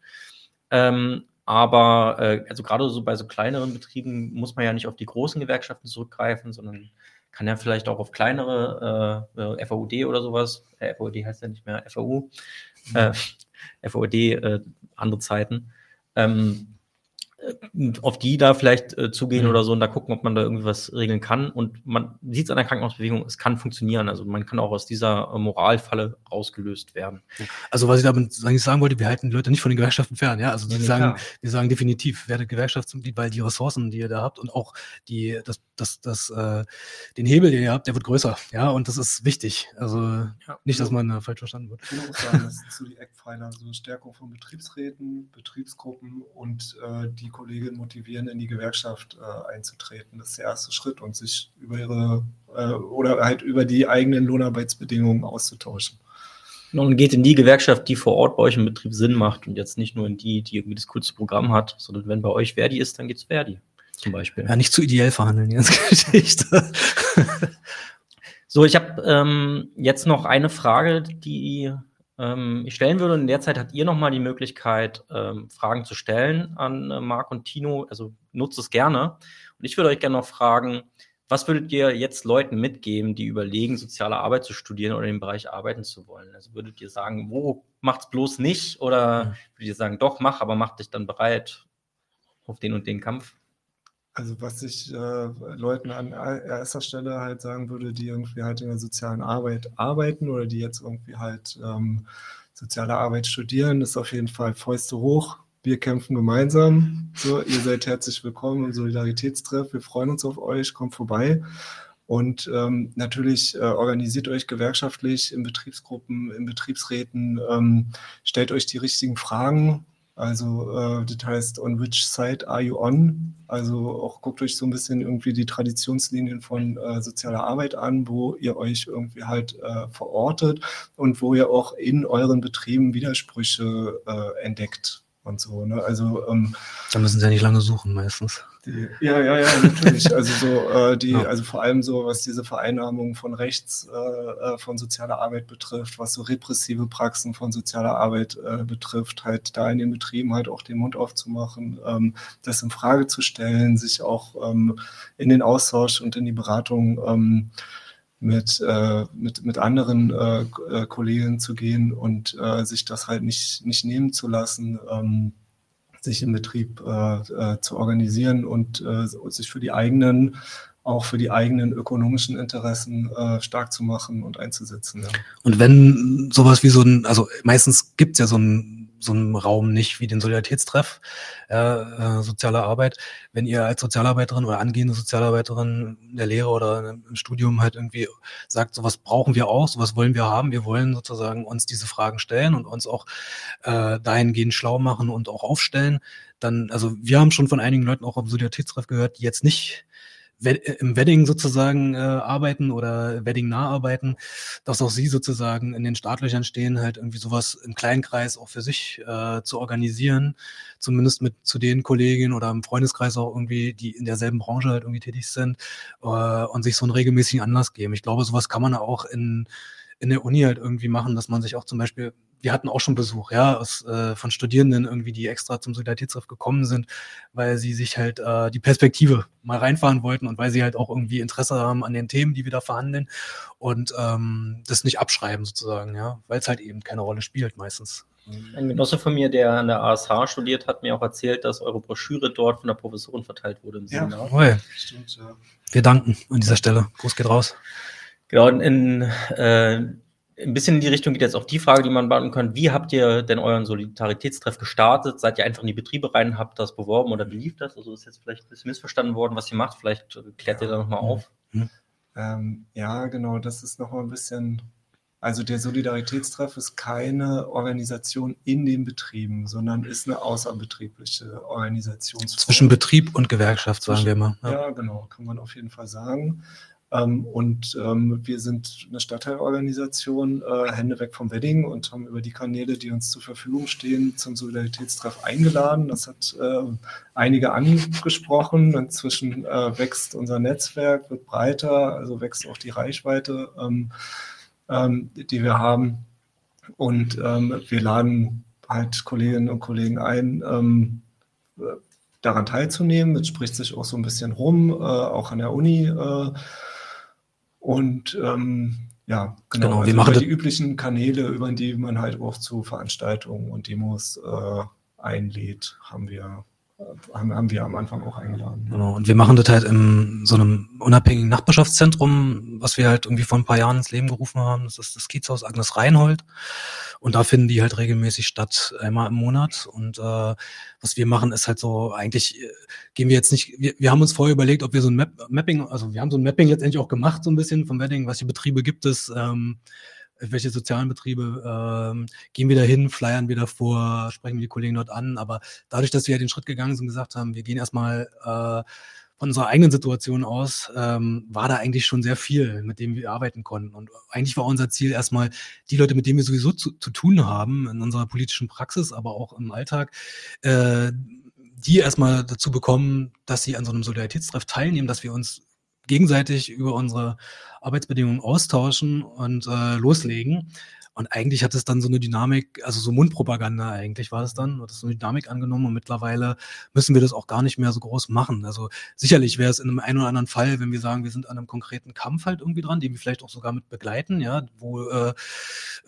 Ähm, aber äh, also gerade so bei so kleineren Betrieben muss man ja nicht auf die großen Gewerkschaften zurückgreifen, sondern kann ja vielleicht auch auf kleinere äh, FAUD oder sowas, äh, FAUD heißt ja nicht mehr FAU, äh, FAUD, äh, andere Zeiten, ähm, auf die da vielleicht äh, zugehen mhm. oder so und da gucken, ob man da irgendwie was regeln kann. Und man sieht es an der Krankenhausbewegung, es kann funktionieren. Also man kann auch aus dieser äh, Moralfalle rausgelöst werden. Also was ich damit sagen wollte, wir halten die Leute nicht von den Gewerkschaften fern. Ja, also die ja, sagen, wir sagen definitiv, werde Gewerkschaftsmitglied, weil die Ressourcen, die ihr da habt und auch die, das, das, das, äh, den Hebel, den ihr habt, der wird größer. Ja, und das ist wichtig. Also ja, nicht, dass man äh, falsch verstanden wird. Ich würde auch sagen, das sind so die Eckpfeiler, so Stärkung von Betriebsräten, Betriebsgruppen und äh, die Kolleginnen motivieren, in die Gewerkschaft äh, einzutreten. Das ist der erste Schritt und sich über ihre äh, oder halt über die eigenen Lohnarbeitsbedingungen auszutauschen. Und geht in die Gewerkschaft, die vor Ort bei euch im Betrieb Sinn macht und jetzt nicht nur in die, die irgendwie das coolste Programm hat, sondern wenn bei euch Verdi ist, dann geht es Verdi zum Beispiel. Ja, nicht zu ideell verhandeln, die ganze Geschichte. so, ich habe ähm, jetzt noch eine Frage, die ähm, ich stellen würde. Und in der Zeit habt ihr nochmal die Möglichkeit, ähm, Fragen zu stellen an äh, Marc und Tino. Also nutzt es gerne. Und ich würde euch gerne noch fragen, was würdet ihr jetzt Leuten mitgeben, die überlegen, soziale Arbeit zu studieren oder im Bereich arbeiten zu wollen? Also würdet ihr sagen, wo macht's bloß nicht? Oder mhm. würdet ihr sagen, doch, mach, aber mach dich dann bereit auf den und den Kampf? Also was ich äh, Leuten an erster Stelle halt sagen würde, die irgendwie halt in der sozialen Arbeit arbeiten oder die jetzt irgendwie halt ähm, soziale Arbeit studieren, ist auf jeden Fall Fäuste hoch. Wir kämpfen gemeinsam. So, ihr seid herzlich willkommen im Solidaritätstreff. Wir freuen uns auf euch. Kommt vorbei. Und ähm, natürlich äh, organisiert euch gewerkschaftlich in Betriebsgruppen, in Betriebsräten, ähm, stellt euch die richtigen Fragen, also äh, das heißt, on which side are you on? Also auch guckt euch so ein bisschen irgendwie die Traditionslinien von äh, sozialer Arbeit an, wo ihr euch irgendwie halt äh, verortet und wo ihr auch in euren Betrieben Widersprüche äh, entdeckt und so. Ne? Also ähm, da müssen sie ja nicht lange suchen meistens. Die, ja, ja, ja, natürlich. Also so äh, die, ja. also vor allem so, was diese Vereinnahmung von rechts, äh, äh, von sozialer Arbeit betrifft, was so repressive Praxen von sozialer Arbeit äh, betrifft, halt da in den Betrieben halt auch den Mund aufzumachen, ähm, das in Frage zu stellen, sich auch ähm, in den Austausch und in die Beratung ähm, mit, äh, mit, mit anderen äh, äh Kollegen zu gehen und äh, sich das halt nicht, nicht nehmen zu lassen. Ähm, sich im Betrieb äh, äh, zu organisieren und äh, sich für die eigenen, auch für die eigenen ökonomischen Interessen äh, stark zu machen und einzusetzen. Ja. Und wenn sowas wie so ein, also meistens gibt es ja so ein so einem Raum nicht wie den Solidaritätstreff äh, soziale Arbeit. Wenn ihr als Sozialarbeiterin oder angehende Sozialarbeiterin in der Lehre oder im Studium halt irgendwie sagt, sowas brauchen wir auch, sowas wollen wir haben, wir wollen sozusagen uns diese Fragen stellen und uns auch äh, dahingehend schlau machen und auch aufstellen, dann, also wir haben schon von einigen Leuten auch am Solidaritätstreff gehört, die jetzt nicht im Wedding sozusagen äh, arbeiten oder Wedding nah arbeiten, dass auch sie sozusagen in den Startlöchern stehen, halt irgendwie sowas im Kleinkreis auch für sich äh, zu organisieren, zumindest mit zu den Kolleginnen oder im Freundeskreis auch irgendwie, die in derselben Branche halt irgendwie tätig sind äh, und sich so einen regelmäßigen Anlass geben. Ich glaube, sowas kann man auch in in der Uni halt irgendwie machen, dass man sich auch zum Beispiel wir hatten auch schon Besuch, ja, aus, äh, von Studierenden irgendwie, die extra zum Solidaritätsriff gekommen sind, weil sie sich halt äh, die Perspektive mal reinfahren wollten und weil sie halt auch irgendwie Interesse haben an den Themen, die wir da verhandeln und ähm, das nicht abschreiben sozusagen, ja, weil es halt eben keine Rolle spielt meistens. Ein Genosse von mir, der an der ASH studiert, hat mir auch erzählt, dass eure Broschüre dort von der Professorin verteilt wurde im Seminar. Ja, Stimmt, ja. Wir danken an dieser Stelle. Gruß geht raus. Genau, in, äh, ein bisschen in die Richtung geht jetzt auch die Frage, die man beantworten kann. Wie habt ihr denn euren Solidaritätstreff gestartet? Seid ihr einfach in die Betriebe rein, habt das beworben oder wie lief das? Also ist jetzt vielleicht ein bisschen missverstanden worden, was ihr macht. Vielleicht klärt ihr da nochmal auf. Mhm. Ähm, ja, genau, das ist nochmal ein bisschen. Also der Solidaritätstreff ist keine Organisation in den Betrieben, sondern ist eine außerbetriebliche Organisation. Zwischen Betrieb und Gewerkschaft, sagen wir mal. Ja. ja, genau, kann man auf jeden Fall sagen. Ähm, und ähm, wir sind eine Stadtteilorganisation, äh, Hände weg vom Wedding und haben über die Kanäle, die uns zur Verfügung stehen, zum Solidaritätstreff eingeladen. Das hat äh, einige angesprochen. Inzwischen äh, wächst unser Netzwerk, wird breiter, also wächst auch die Reichweite, ähm, die wir haben. Und wir laden halt Kolleginnen und Kollegen ein, ähm, daran teilzunehmen. Es spricht sich auch so ein bisschen rum, äh, auch an der Uni. Äh, und ähm, ja, genau, genau also wir machen über die üblichen Kanäle, über die man halt auch zu Veranstaltungen und Demos äh, einlädt, haben wir haben, haben wir am Anfang auch eingeladen. Genau, und wir machen das halt in so einem unabhängigen Nachbarschaftszentrum, was wir halt irgendwie vor ein paar Jahren ins Leben gerufen haben. Das ist das Kiezhaus Agnes Reinhold. Und da finden die halt regelmäßig statt, einmal im Monat. Und äh, was wir machen, ist halt so, eigentlich äh, gehen wir jetzt nicht, wir, wir haben uns vorher überlegt, ob wir so ein Map, Mapping, also wir haben so ein Mapping letztendlich auch gemacht, so ein bisschen vom Wedding, was für Betriebe gibt es. Ähm, welche sozialen Betriebe ähm, gehen wir da hin, flyern wir davor, sprechen wir die Kollegen dort an. Aber dadurch, dass wir ja den Schritt gegangen sind und gesagt haben, wir gehen erstmal äh, von unserer eigenen Situation aus, ähm, war da eigentlich schon sehr viel, mit dem wir arbeiten konnten. Und eigentlich war unser Ziel erstmal, die Leute, mit denen wir sowieso zu, zu tun haben, in unserer politischen Praxis, aber auch im Alltag, äh, die erstmal dazu bekommen, dass sie an so einem Solidaritätstreff teilnehmen, dass wir uns gegenseitig über unsere Arbeitsbedingungen austauschen und äh, loslegen. Und eigentlich hat es dann so eine Dynamik, also so Mundpropaganda eigentlich war es dann, hat es so eine Dynamik angenommen und mittlerweile müssen wir das auch gar nicht mehr so groß machen. Also sicherlich wäre es in einem einen oder anderen Fall, wenn wir sagen, wir sind an einem konkreten Kampf halt irgendwie dran, den wir vielleicht auch sogar mit begleiten, ja, wo äh,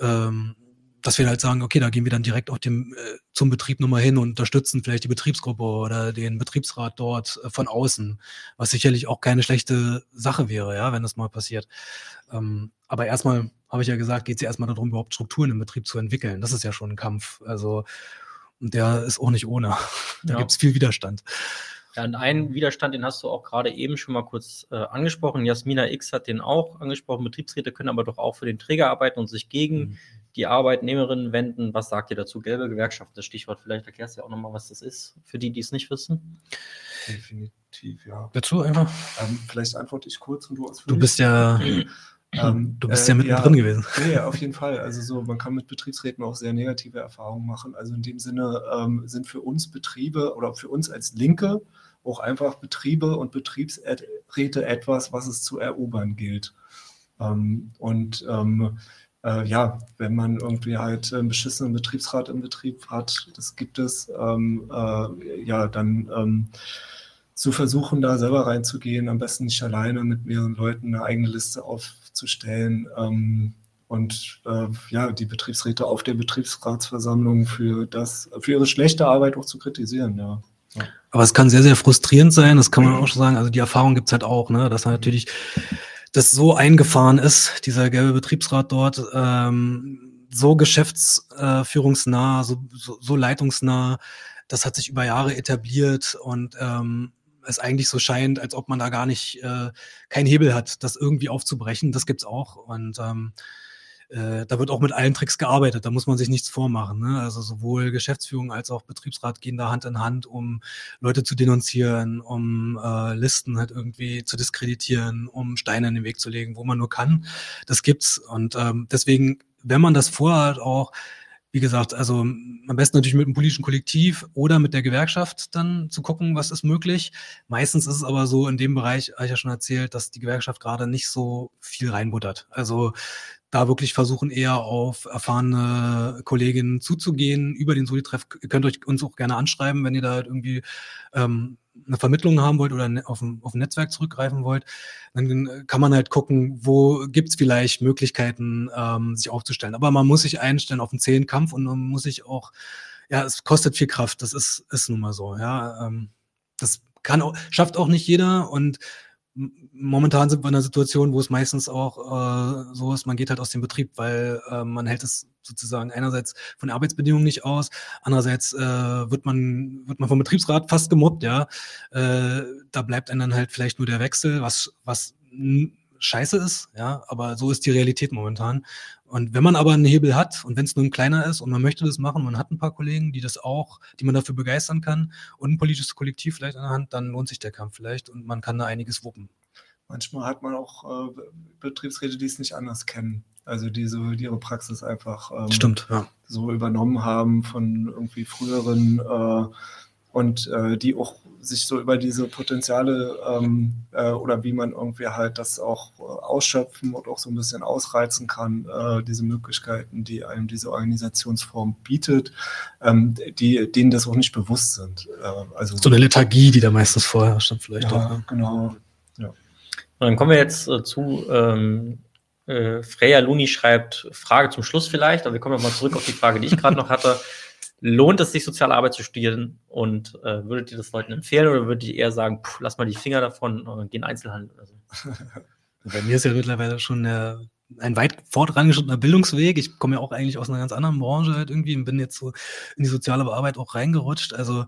ähm, dass wir halt sagen, okay, da gehen wir dann direkt auch dem, äh, zum Betrieb nochmal hin und unterstützen vielleicht die Betriebsgruppe oder den Betriebsrat dort äh, von außen, was sicherlich auch keine schlechte Sache wäre, ja, wenn das mal passiert. Ähm, aber erstmal, habe ich ja gesagt, geht es ja erstmal darum, überhaupt Strukturen im Betrieb zu entwickeln. Das ist ja schon ein Kampf. Also, und der ist auch nicht ohne. Da ja. gibt es viel Widerstand. Ja, und einen Widerstand, den hast du auch gerade eben schon mal kurz äh, angesprochen. Jasmina X hat den auch angesprochen. Betriebsräte können aber doch auch für den Träger arbeiten und sich gegen mhm. Die Arbeitnehmerinnen wenden. Was sagt ihr dazu? Gelbe Gewerkschaft, das Stichwort. Vielleicht erklärst du ja auch nochmal, was das ist, für die, die es nicht wissen. Definitiv, ja. Dazu einfach? Ähm, vielleicht antworte ich kurz und du ausführlich. Du bist ja Ähm, du bist ja äh, mittendrin ja, gewesen. Nee, auf jeden Fall. Also so, man kann mit Betriebsräten auch sehr negative Erfahrungen machen. Also in dem Sinne ähm, sind für uns Betriebe oder für uns als Linke auch einfach Betriebe und Betriebsräte etwas, was es zu erobern gilt. Ähm, und ähm, äh, ja, wenn man irgendwie halt einen beschissenen Betriebsrat im Betrieb hat, das gibt es, ähm, äh, ja, dann ähm, zu versuchen, da selber reinzugehen, am besten nicht alleine mit mehreren Leuten eine eigene Liste aufzustellen ähm, und äh, ja, die Betriebsräte auf der Betriebsratsversammlung für das, für ihre schlechte Arbeit auch zu kritisieren, ja. Aber es kann sehr, sehr frustrierend sein, das kann man auch schon sagen. Also die Erfahrung gibt's halt auch, ne, dass natürlich das so eingefahren ist, dieser gelbe Betriebsrat dort, ähm, so geschäftsführungsnah, so, so, so leitungsnah, das hat sich über Jahre etabliert und ähm, es eigentlich so scheint, als ob man da gar nicht äh, keinen Hebel hat, das irgendwie aufzubrechen. Das gibt's auch. Und ähm, äh, da wird auch mit allen Tricks gearbeitet. Da muss man sich nichts vormachen. Ne? Also sowohl Geschäftsführung als auch Betriebsrat gehen da Hand in Hand, um Leute zu denunzieren, um äh, Listen halt irgendwie zu diskreditieren, um Steine in den Weg zu legen, wo man nur kann. Das gibt's. Und ähm, deswegen, wenn man das vorhat, auch wie gesagt, also am besten natürlich mit einem politischen Kollektiv oder mit der Gewerkschaft dann zu gucken, was ist möglich. Meistens ist es aber so in dem Bereich, habe ich ja schon erzählt, dass die Gewerkschaft gerade nicht so viel reinbuttert. Also da wirklich versuchen, eher auf erfahrene Kolleginnen zuzugehen über den Solitreff. Ihr könnt euch uns auch gerne anschreiben, wenn ihr da halt irgendwie ähm, eine Vermittlung haben wollt oder ne, auf ein, auf ein Netzwerk zurückgreifen wollt, dann kann man halt gucken, wo gibt's vielleicht Möglichkeiten, ähm, sich aufzustellen. Aber man muss sich einstellen auf einen zähen Kampf und man muss sich auch, ja, es kostet viel Kraft, das ist, ist nun mal so, ja. Ähm, das kann auch, schafft auch nicht jeder und momentan sind wir in einer Situation, wo es meistens auch äh, so ist, man geht halt aus dem Betrieb, weil äh, man hält es sozusagen einerseits von Arbeitsbedingungen nicht aus, andererseits äh, wird man wird man vom Betriebsrat fast gemobbt, ja. Äh, da bleibt einem dann halt vielleicht nur der Wechsel, was was scheiße ist, ja, aber so ist die Realität momentan. Und wenn man aber einen Hebel hat und wenn es nur ein kleiner ist und man möchte das machen, man hat ein paar Kollegen, die das auch, die man dafür begeistern kann und ein politisches Kollektiv vielleicht an der Hand, dann lohnt sich der Kampf vielleicht und man kann da einiges wuppen. Manchmal hat man auch äh, Betriebsräte, die es nicht anders kennen. Also die so ihre Praxis einfach ähm, Stimmt, ja. so übernommen haben von irgendwie früheren äh, und äh, die auch sich so über diese Potenziale ähm, äh, oder wie man irgendwie halt das auch äh, ausschöpfen und auch so ein bisschen ausreizen kann, äh, diese Möglichkeiten, die einem diese Organisationsform bietet, ähm, die, denen das auch nicht bewusst sind. Äh, also, so eine Lethargie, die da meistens vorher stand vielleicht ja, auch. Ne? Genau. Ja. Und dann kommen wir jetzt äh, zu ähm, äh, Freya Luni schreibt Frage zum Schluss vielleicht, aber wir kommen nochmal zurück auf die Frage, die ich gerade noch hatte. Lohnt es sich, soziale Arbeit zu studieren? Und äh, würdet ihr das Leuten empfehlen oder würdet ihr eher sagen, pff, lass mal die Finger davon und gehen Einzelhandel oder so? Bei mir ist ja mittlerweile schon der, ein weit fortgeschrittener Bildungsweg. Ich komme ja auch eigentlich aus einer ganz anderen Branche halt irgendwie und bin jetzt so in die soziale Arbeit auch reingerutscht. Also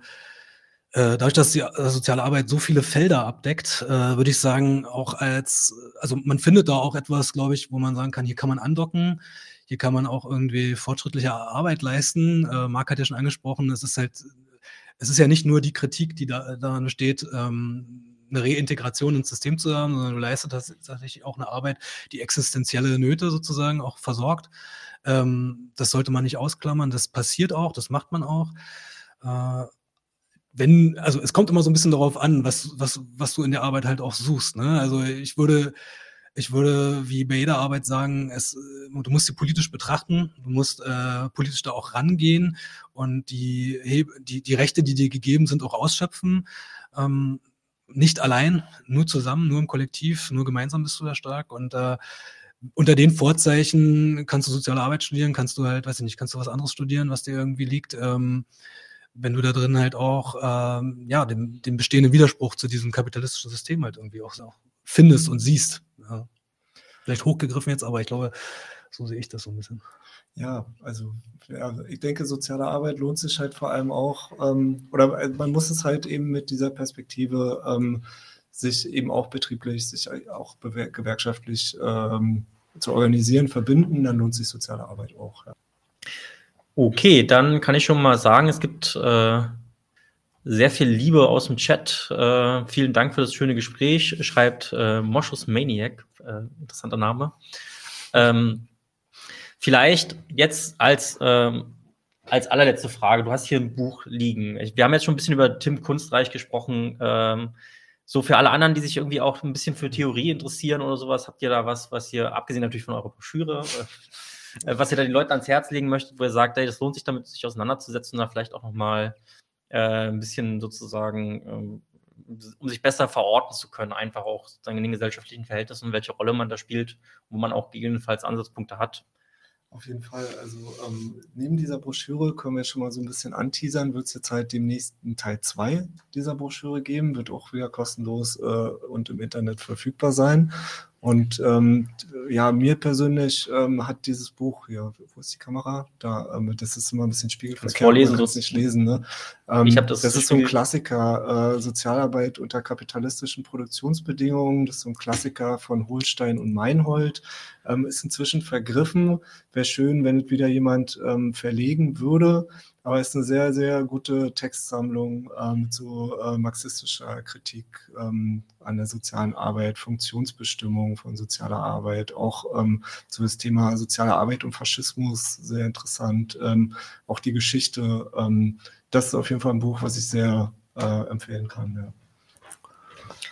äh, dadurch, dass die äh, soziale Arbeit so viele Felder abdeckt, äh, würde ich sagen, auch als, also man findet da auch etwas, glaube ich, wo man sagen kann, hier kann man andocken, hier kann man auch irgendwie fortschrittliche Arbeit leisten. Äh, Marc hat ja schon angesprochen, es ist halt, es ist ja nicht nur die Kritik, die da daran besteht, ähm, eine Reintegration ins System zu haben, sondern du leistest tatsächlich auch eine Arbeit, die existenzielle Nöte sozusagen auch versorgt. Ähm, das sollte man nicht ausklammern. Das passiert auch, das macht man auch. Äh, wenn, also es kommt immer so ein bisschen darauf an, was, was, was du in der Arbeit halt auch suchst. Ne? Also ich würde, ich würde wie bei jeder Arbeit sagen, es, äh, du musst sie politisch betrachten, du musst äh, politisch da auch rangehen und die, die, die Rechte, die dir gegeben sind, auch ausschöpfen. Ähm, nicht allein, nur zusammen, nur im Kollektiv, nur gemeinsam bist du da stark. Und äh, unter den Vorzeichen kannst du soziale Arbeit studieren, kannst du halt, weiß ich nicht, kannst du was anderes studieren, was dir irgendwie liegt. Ähm, wenn du da drin halt auch ähm, ja den, den bestehenden Widerspruch zu diesem kapitalistischen System halt irgendwie auch, auch findest und siehst. Ja. Vielleicht hochgegriffen jetzt, aber ich glaube, so sehe ich das so ein bisschen. Ja, also ja, ich denke, soziale Arbeit lohnt sich halt vor allem auch, ähm, oder äh, man muss es halt eben mit dieser Perspektive ähm, sich eben auch betrieblich, sich auch gewerkschaftlich ähm, zu organisieren, verbinden, dann lohnt sich soziale Arbeit auch. Ja. Okay, dann kann ich schon mal sagen, es gibt äh, sehr viel Liebe aus dem Chat. Äh, vielen Dank für das schöne Gespräch, schreibt äh, Moschus Maniac, äh, interessanter Name. Ähm, vielleicht jetzt als, ähm, als allerletzte Frage, du hast hier ein Buch liegen. Wir haben jetzt schon ein bisschen über Tim Kunstreich gesprochen. Ähm, so für alle anderen, die sich irgendwie auch ein bisschen für Theorie interessieren oder sowas, habt ihr da was, was ihr, abgesehen natürlich von eurer Broschüre, äh, was ihr da den Leuten ans Herz legen möchtet, wo ihr sagt, ey, das lohnt sich damit, sich auseinanderzusetzen und da vielleicht auch nochmal äh, ein bisschen sozusagen, ähm, um sich besser verorten zu können, einfach auch sozusagen in den gesellschaftlichen Verhältnissen welche Rolle man da spielt, wo man auch gegebenenfalls Ansatzpunkte hat. Auf jeden Fall. Also ähm, neben dieser Broschüre können wir schon mal so ein bisschen anteasern, wird es jetzt halt demnächst einen Teil 2 dieser Broschüre geben, wird auch wieder kostenlos äh, und im Internet verfügbar sein. Und ähm, ja, mir persönlich ähm, hat dieses Buch hier, wo ist die Kamera? Da, ähm, das ist immer ein bisschen spiegelverkehrt. Vorlesen, man nicht lesen. Ne? Ähm, ich das. Das ist so ein Klassiker, äh, Sozialarbeit unter kapitalistischen Produktionsbedingungen. Das ist so ein Klassiker von Holstein und Meinhold. Ähm, ist inzwischen vergriffen. Wäre schön, wenn es wieder jemand ähm, verlegen würde. Aber es ist eine sehr, sehr gute Textsammlung ähm, zu äh, marxistischer Kritik ähm, an der sozialen Arbeit, Funktionsbestimmung von sozialer Arbeit, auch ähm, zu das Thema soziale Arbeit und Faschismus sehr interessant. Ähm, auch die Geschichte. Ähm, das ist auf jeden Fall ein Buch, was ich sehr äh, empfehlen kann.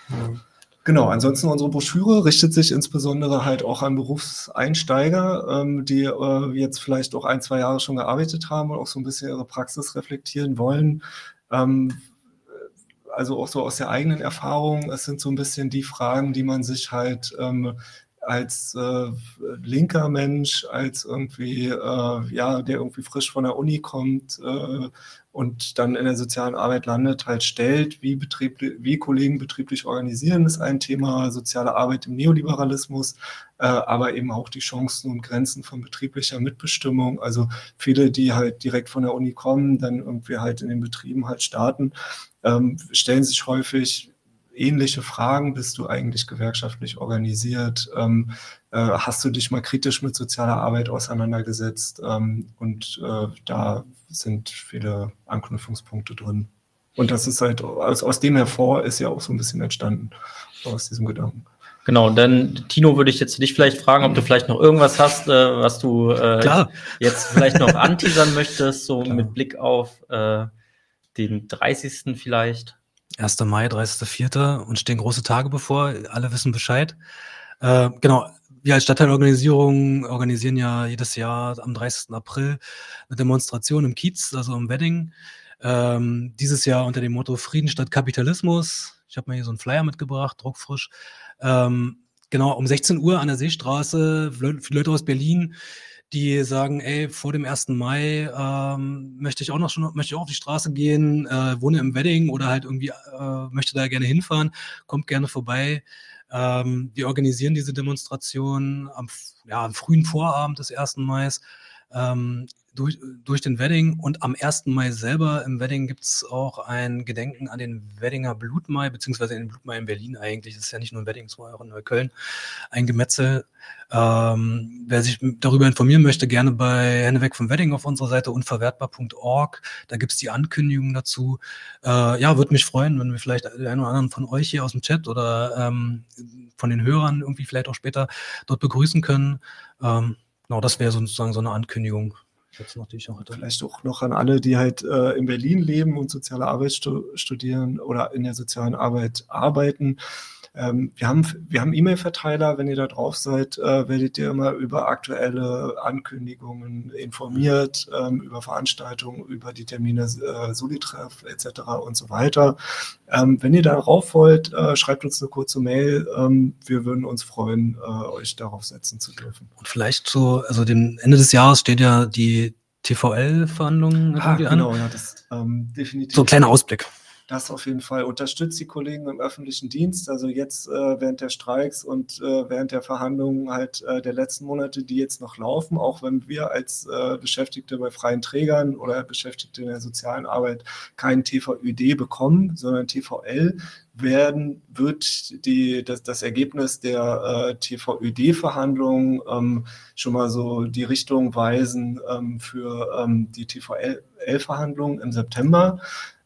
Ja. ja. Genau, ansonsten unsere Broschüre richtet sich insbesondere halt auch an Berufseinsteiger, ähm, die äh, jetzt vielleicht auch ein, zwei Jahre schon gearbeitet haben und auch so ein bisschen ihre Praxis reflektieren wollen. Ähm, also auch so aus der eigenen Erfahrung, es sind so ein bisschen die Fragen, die man sich halt ähm, als äh, linker Mensch, als irgendwie, äh, ja, der irgendwie frisch von der Uni kommt äh, und dann in der sozialen Arbeit landet, halt stellt, wie, Betrieb, wie Kollegen betrieblich organisieren, ist ein Thema, soziale Arbeit im Neoliberalismus, äh, aber eben auch die Chancen und Grenzen von betrieblicher Mitbestimmung. Also viele, die halt direkt von der Uni kommen, dann irgendwie halt in den Betrieben halt starten, ähm, stellen sich häufig ähnliche Fragen. Bist du eigentlich gewerkschaftlich organisiert? Ähm, äh, hast du dich mal kritisch mit sozialer Arbeit auseinandergesetzt? Ähm, und äh, da sind viele Anknüpfungspunkte drin. Und das ist halt, aus, aus dem hervor ist ja auch so ein bisschen entstanden, aus diesem Gedanken. Genau, dann Tino würde ich jetzt dich vielleicht fragen, ob du vielleicht noch irgendwas hast, äh, was du äh, jetzt vielleicht noch anteasern möchtest, so Klar. mit Blick auf äh, den 30. vielleicht. 1. Mai, 30.04. und stehen große Tage bevor. Alle wissen Bescheid. Äh, genau. Wir als Stadtteilorganisierung organisieren ja jedes Jahr am 30. April eine Demonstration im Kiez, also im Wedding. Ähm, dieses Jahr unter dem Motto Frieden statt Kapitalismus. Ich habe mir hier so einen Flyer mitgebracht, druckfrisch. Ähm, genau, um 16 Uhr an der Seestraße, Leute aus Berlin, die sagen, ey, vor dem 1. Mai ähm, möchte ich auch noch schon, möchte ich auch auf die Straße gehen, äh, wohne im Wedding oder halt irgendwie äh, möchte da gerne hinfahren, kommt gerne vorbei. Ähm, wir organisieren diese Demonstration am, ja, am frühen Vorabend des 1. Mai ähm, durch, durch den Wedding und am 1. Mai selber im Wedding gibt es auch ein Gedenken an den Weddinger Blutmai, beziehungsweise den Blutmai in Berlin eigentlich. Das ist ja nicht nur ein Wedding, es war auch in Neukölln. Ein Gemetzel. Ähm, wer sich darüber informieren möchte, gerne bei Hände weg vom Wedding auf unserer Seite unverwertbar.org. Da gibt es die Ankündigung dazu. Äh, ja, würde mich freuen, wenn wir vielleicht einen oder anderen von euch hier aus dem Chat oder ähm, von den Hörern irgendwie vielleicht auch später dort begrüßen können. Ähm, genau, das wäre sozusagen so eine Ankündigung Sätze noch, die ich noch. Vielleicht auch noch an alle, die halt äh, in Berlin leben und soziale Arbeit stu studieren oder in der sozialen Arbeit arbeiten. Ähm, wir haben wir haben E-Mail-Verteiler, wenn ihr da drauf seid, äh, werdet ihr immer über aktuelle Ankündigungen informiert, ähm, über Veranstaltungen, über die Termine äh, Solitreff etc. und so weiter. Ähm, wenn ihr darauf wollt, äh, schreibt uns eine kurze Mail. Ähm, wir würden uns freuen, äh, euch darauf setzen zu dürfen. Und vielleicht so, also dem Ende des Jahres steht ja die TVL-Verhandlungen ah, genau, an. Ja, das, ähm, definitiv. So ein kleiner Ausblick das auf jeden Fall. Unterstützt die Kollegen im öffentlichen Dienst, also jetzt äh, während der Streiks und äh, während der Verhandlungen halt äh, der letzten Monate, die jetzt noch laufen, auch wenn wir als äh, Beschäftigte bei freien Trägern oder Beschäftigte in der sozialen Arbeit keinen TVÖD bekommen, sondern TVL, werden, wird die, das, das Ergebnis der äh, TVÖD-Verhandlungen ähm, schon mal so die Richtung weisen ähm, für ähm, die TVL-Verhandlungen im September.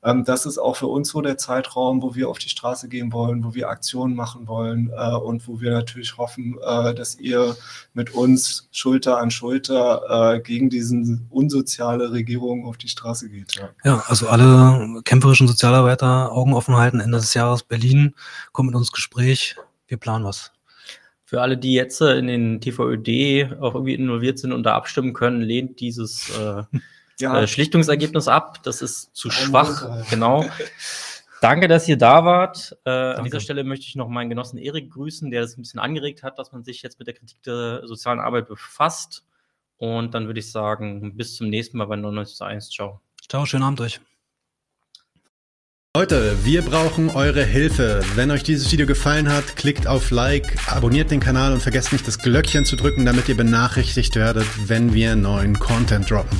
Ähm, das ist auch für uns so der Zeitraum, wo wir auf die Straße gehen wollen, wo wir Aktionen machen wollen äh, und wo wir natürlich hoffen, äh, dass ihr mit uns Schulter an Schulter äh, gegen diese unsoziale Regierung auf die Straße geht. Ja. ja, also alle kämpferischen Sozialarbeiter Augen offen halten, Ende des Jahres Berlin, kommt mit uns ins Gespräch, wir planen was. Für alle, die jetzt in den TVÖD auch irgendwie involviert sind und da abstimmen können, lehnt dieses äh, ja. äh, Schlichtungsergebnis ab. Das ist zu schwach. Montag. Genau. Danke, dass ihr da wart. Äh, an dieser Stelle möchte ich noch meinen Genossen Erik grüßen, der das ein bisschen angeregt hat, dass man sich jetzt mit der Kritik der sozialen Arbeit befasst. Und dann würde ich sagen, bis zum nächsten Mal bei 99 zu 1. Ciao. Ciao, schönen Abend euch. Leute, wir brauchen eure Hilfe. Wenn euch dieses Video gefallen hat, klickt auf Like, abonniert den Kanal und vergesst nicht das Glöckchen zu drücken, damit ihr benachrichtigt werdet, wenn wir neuen Content droppen.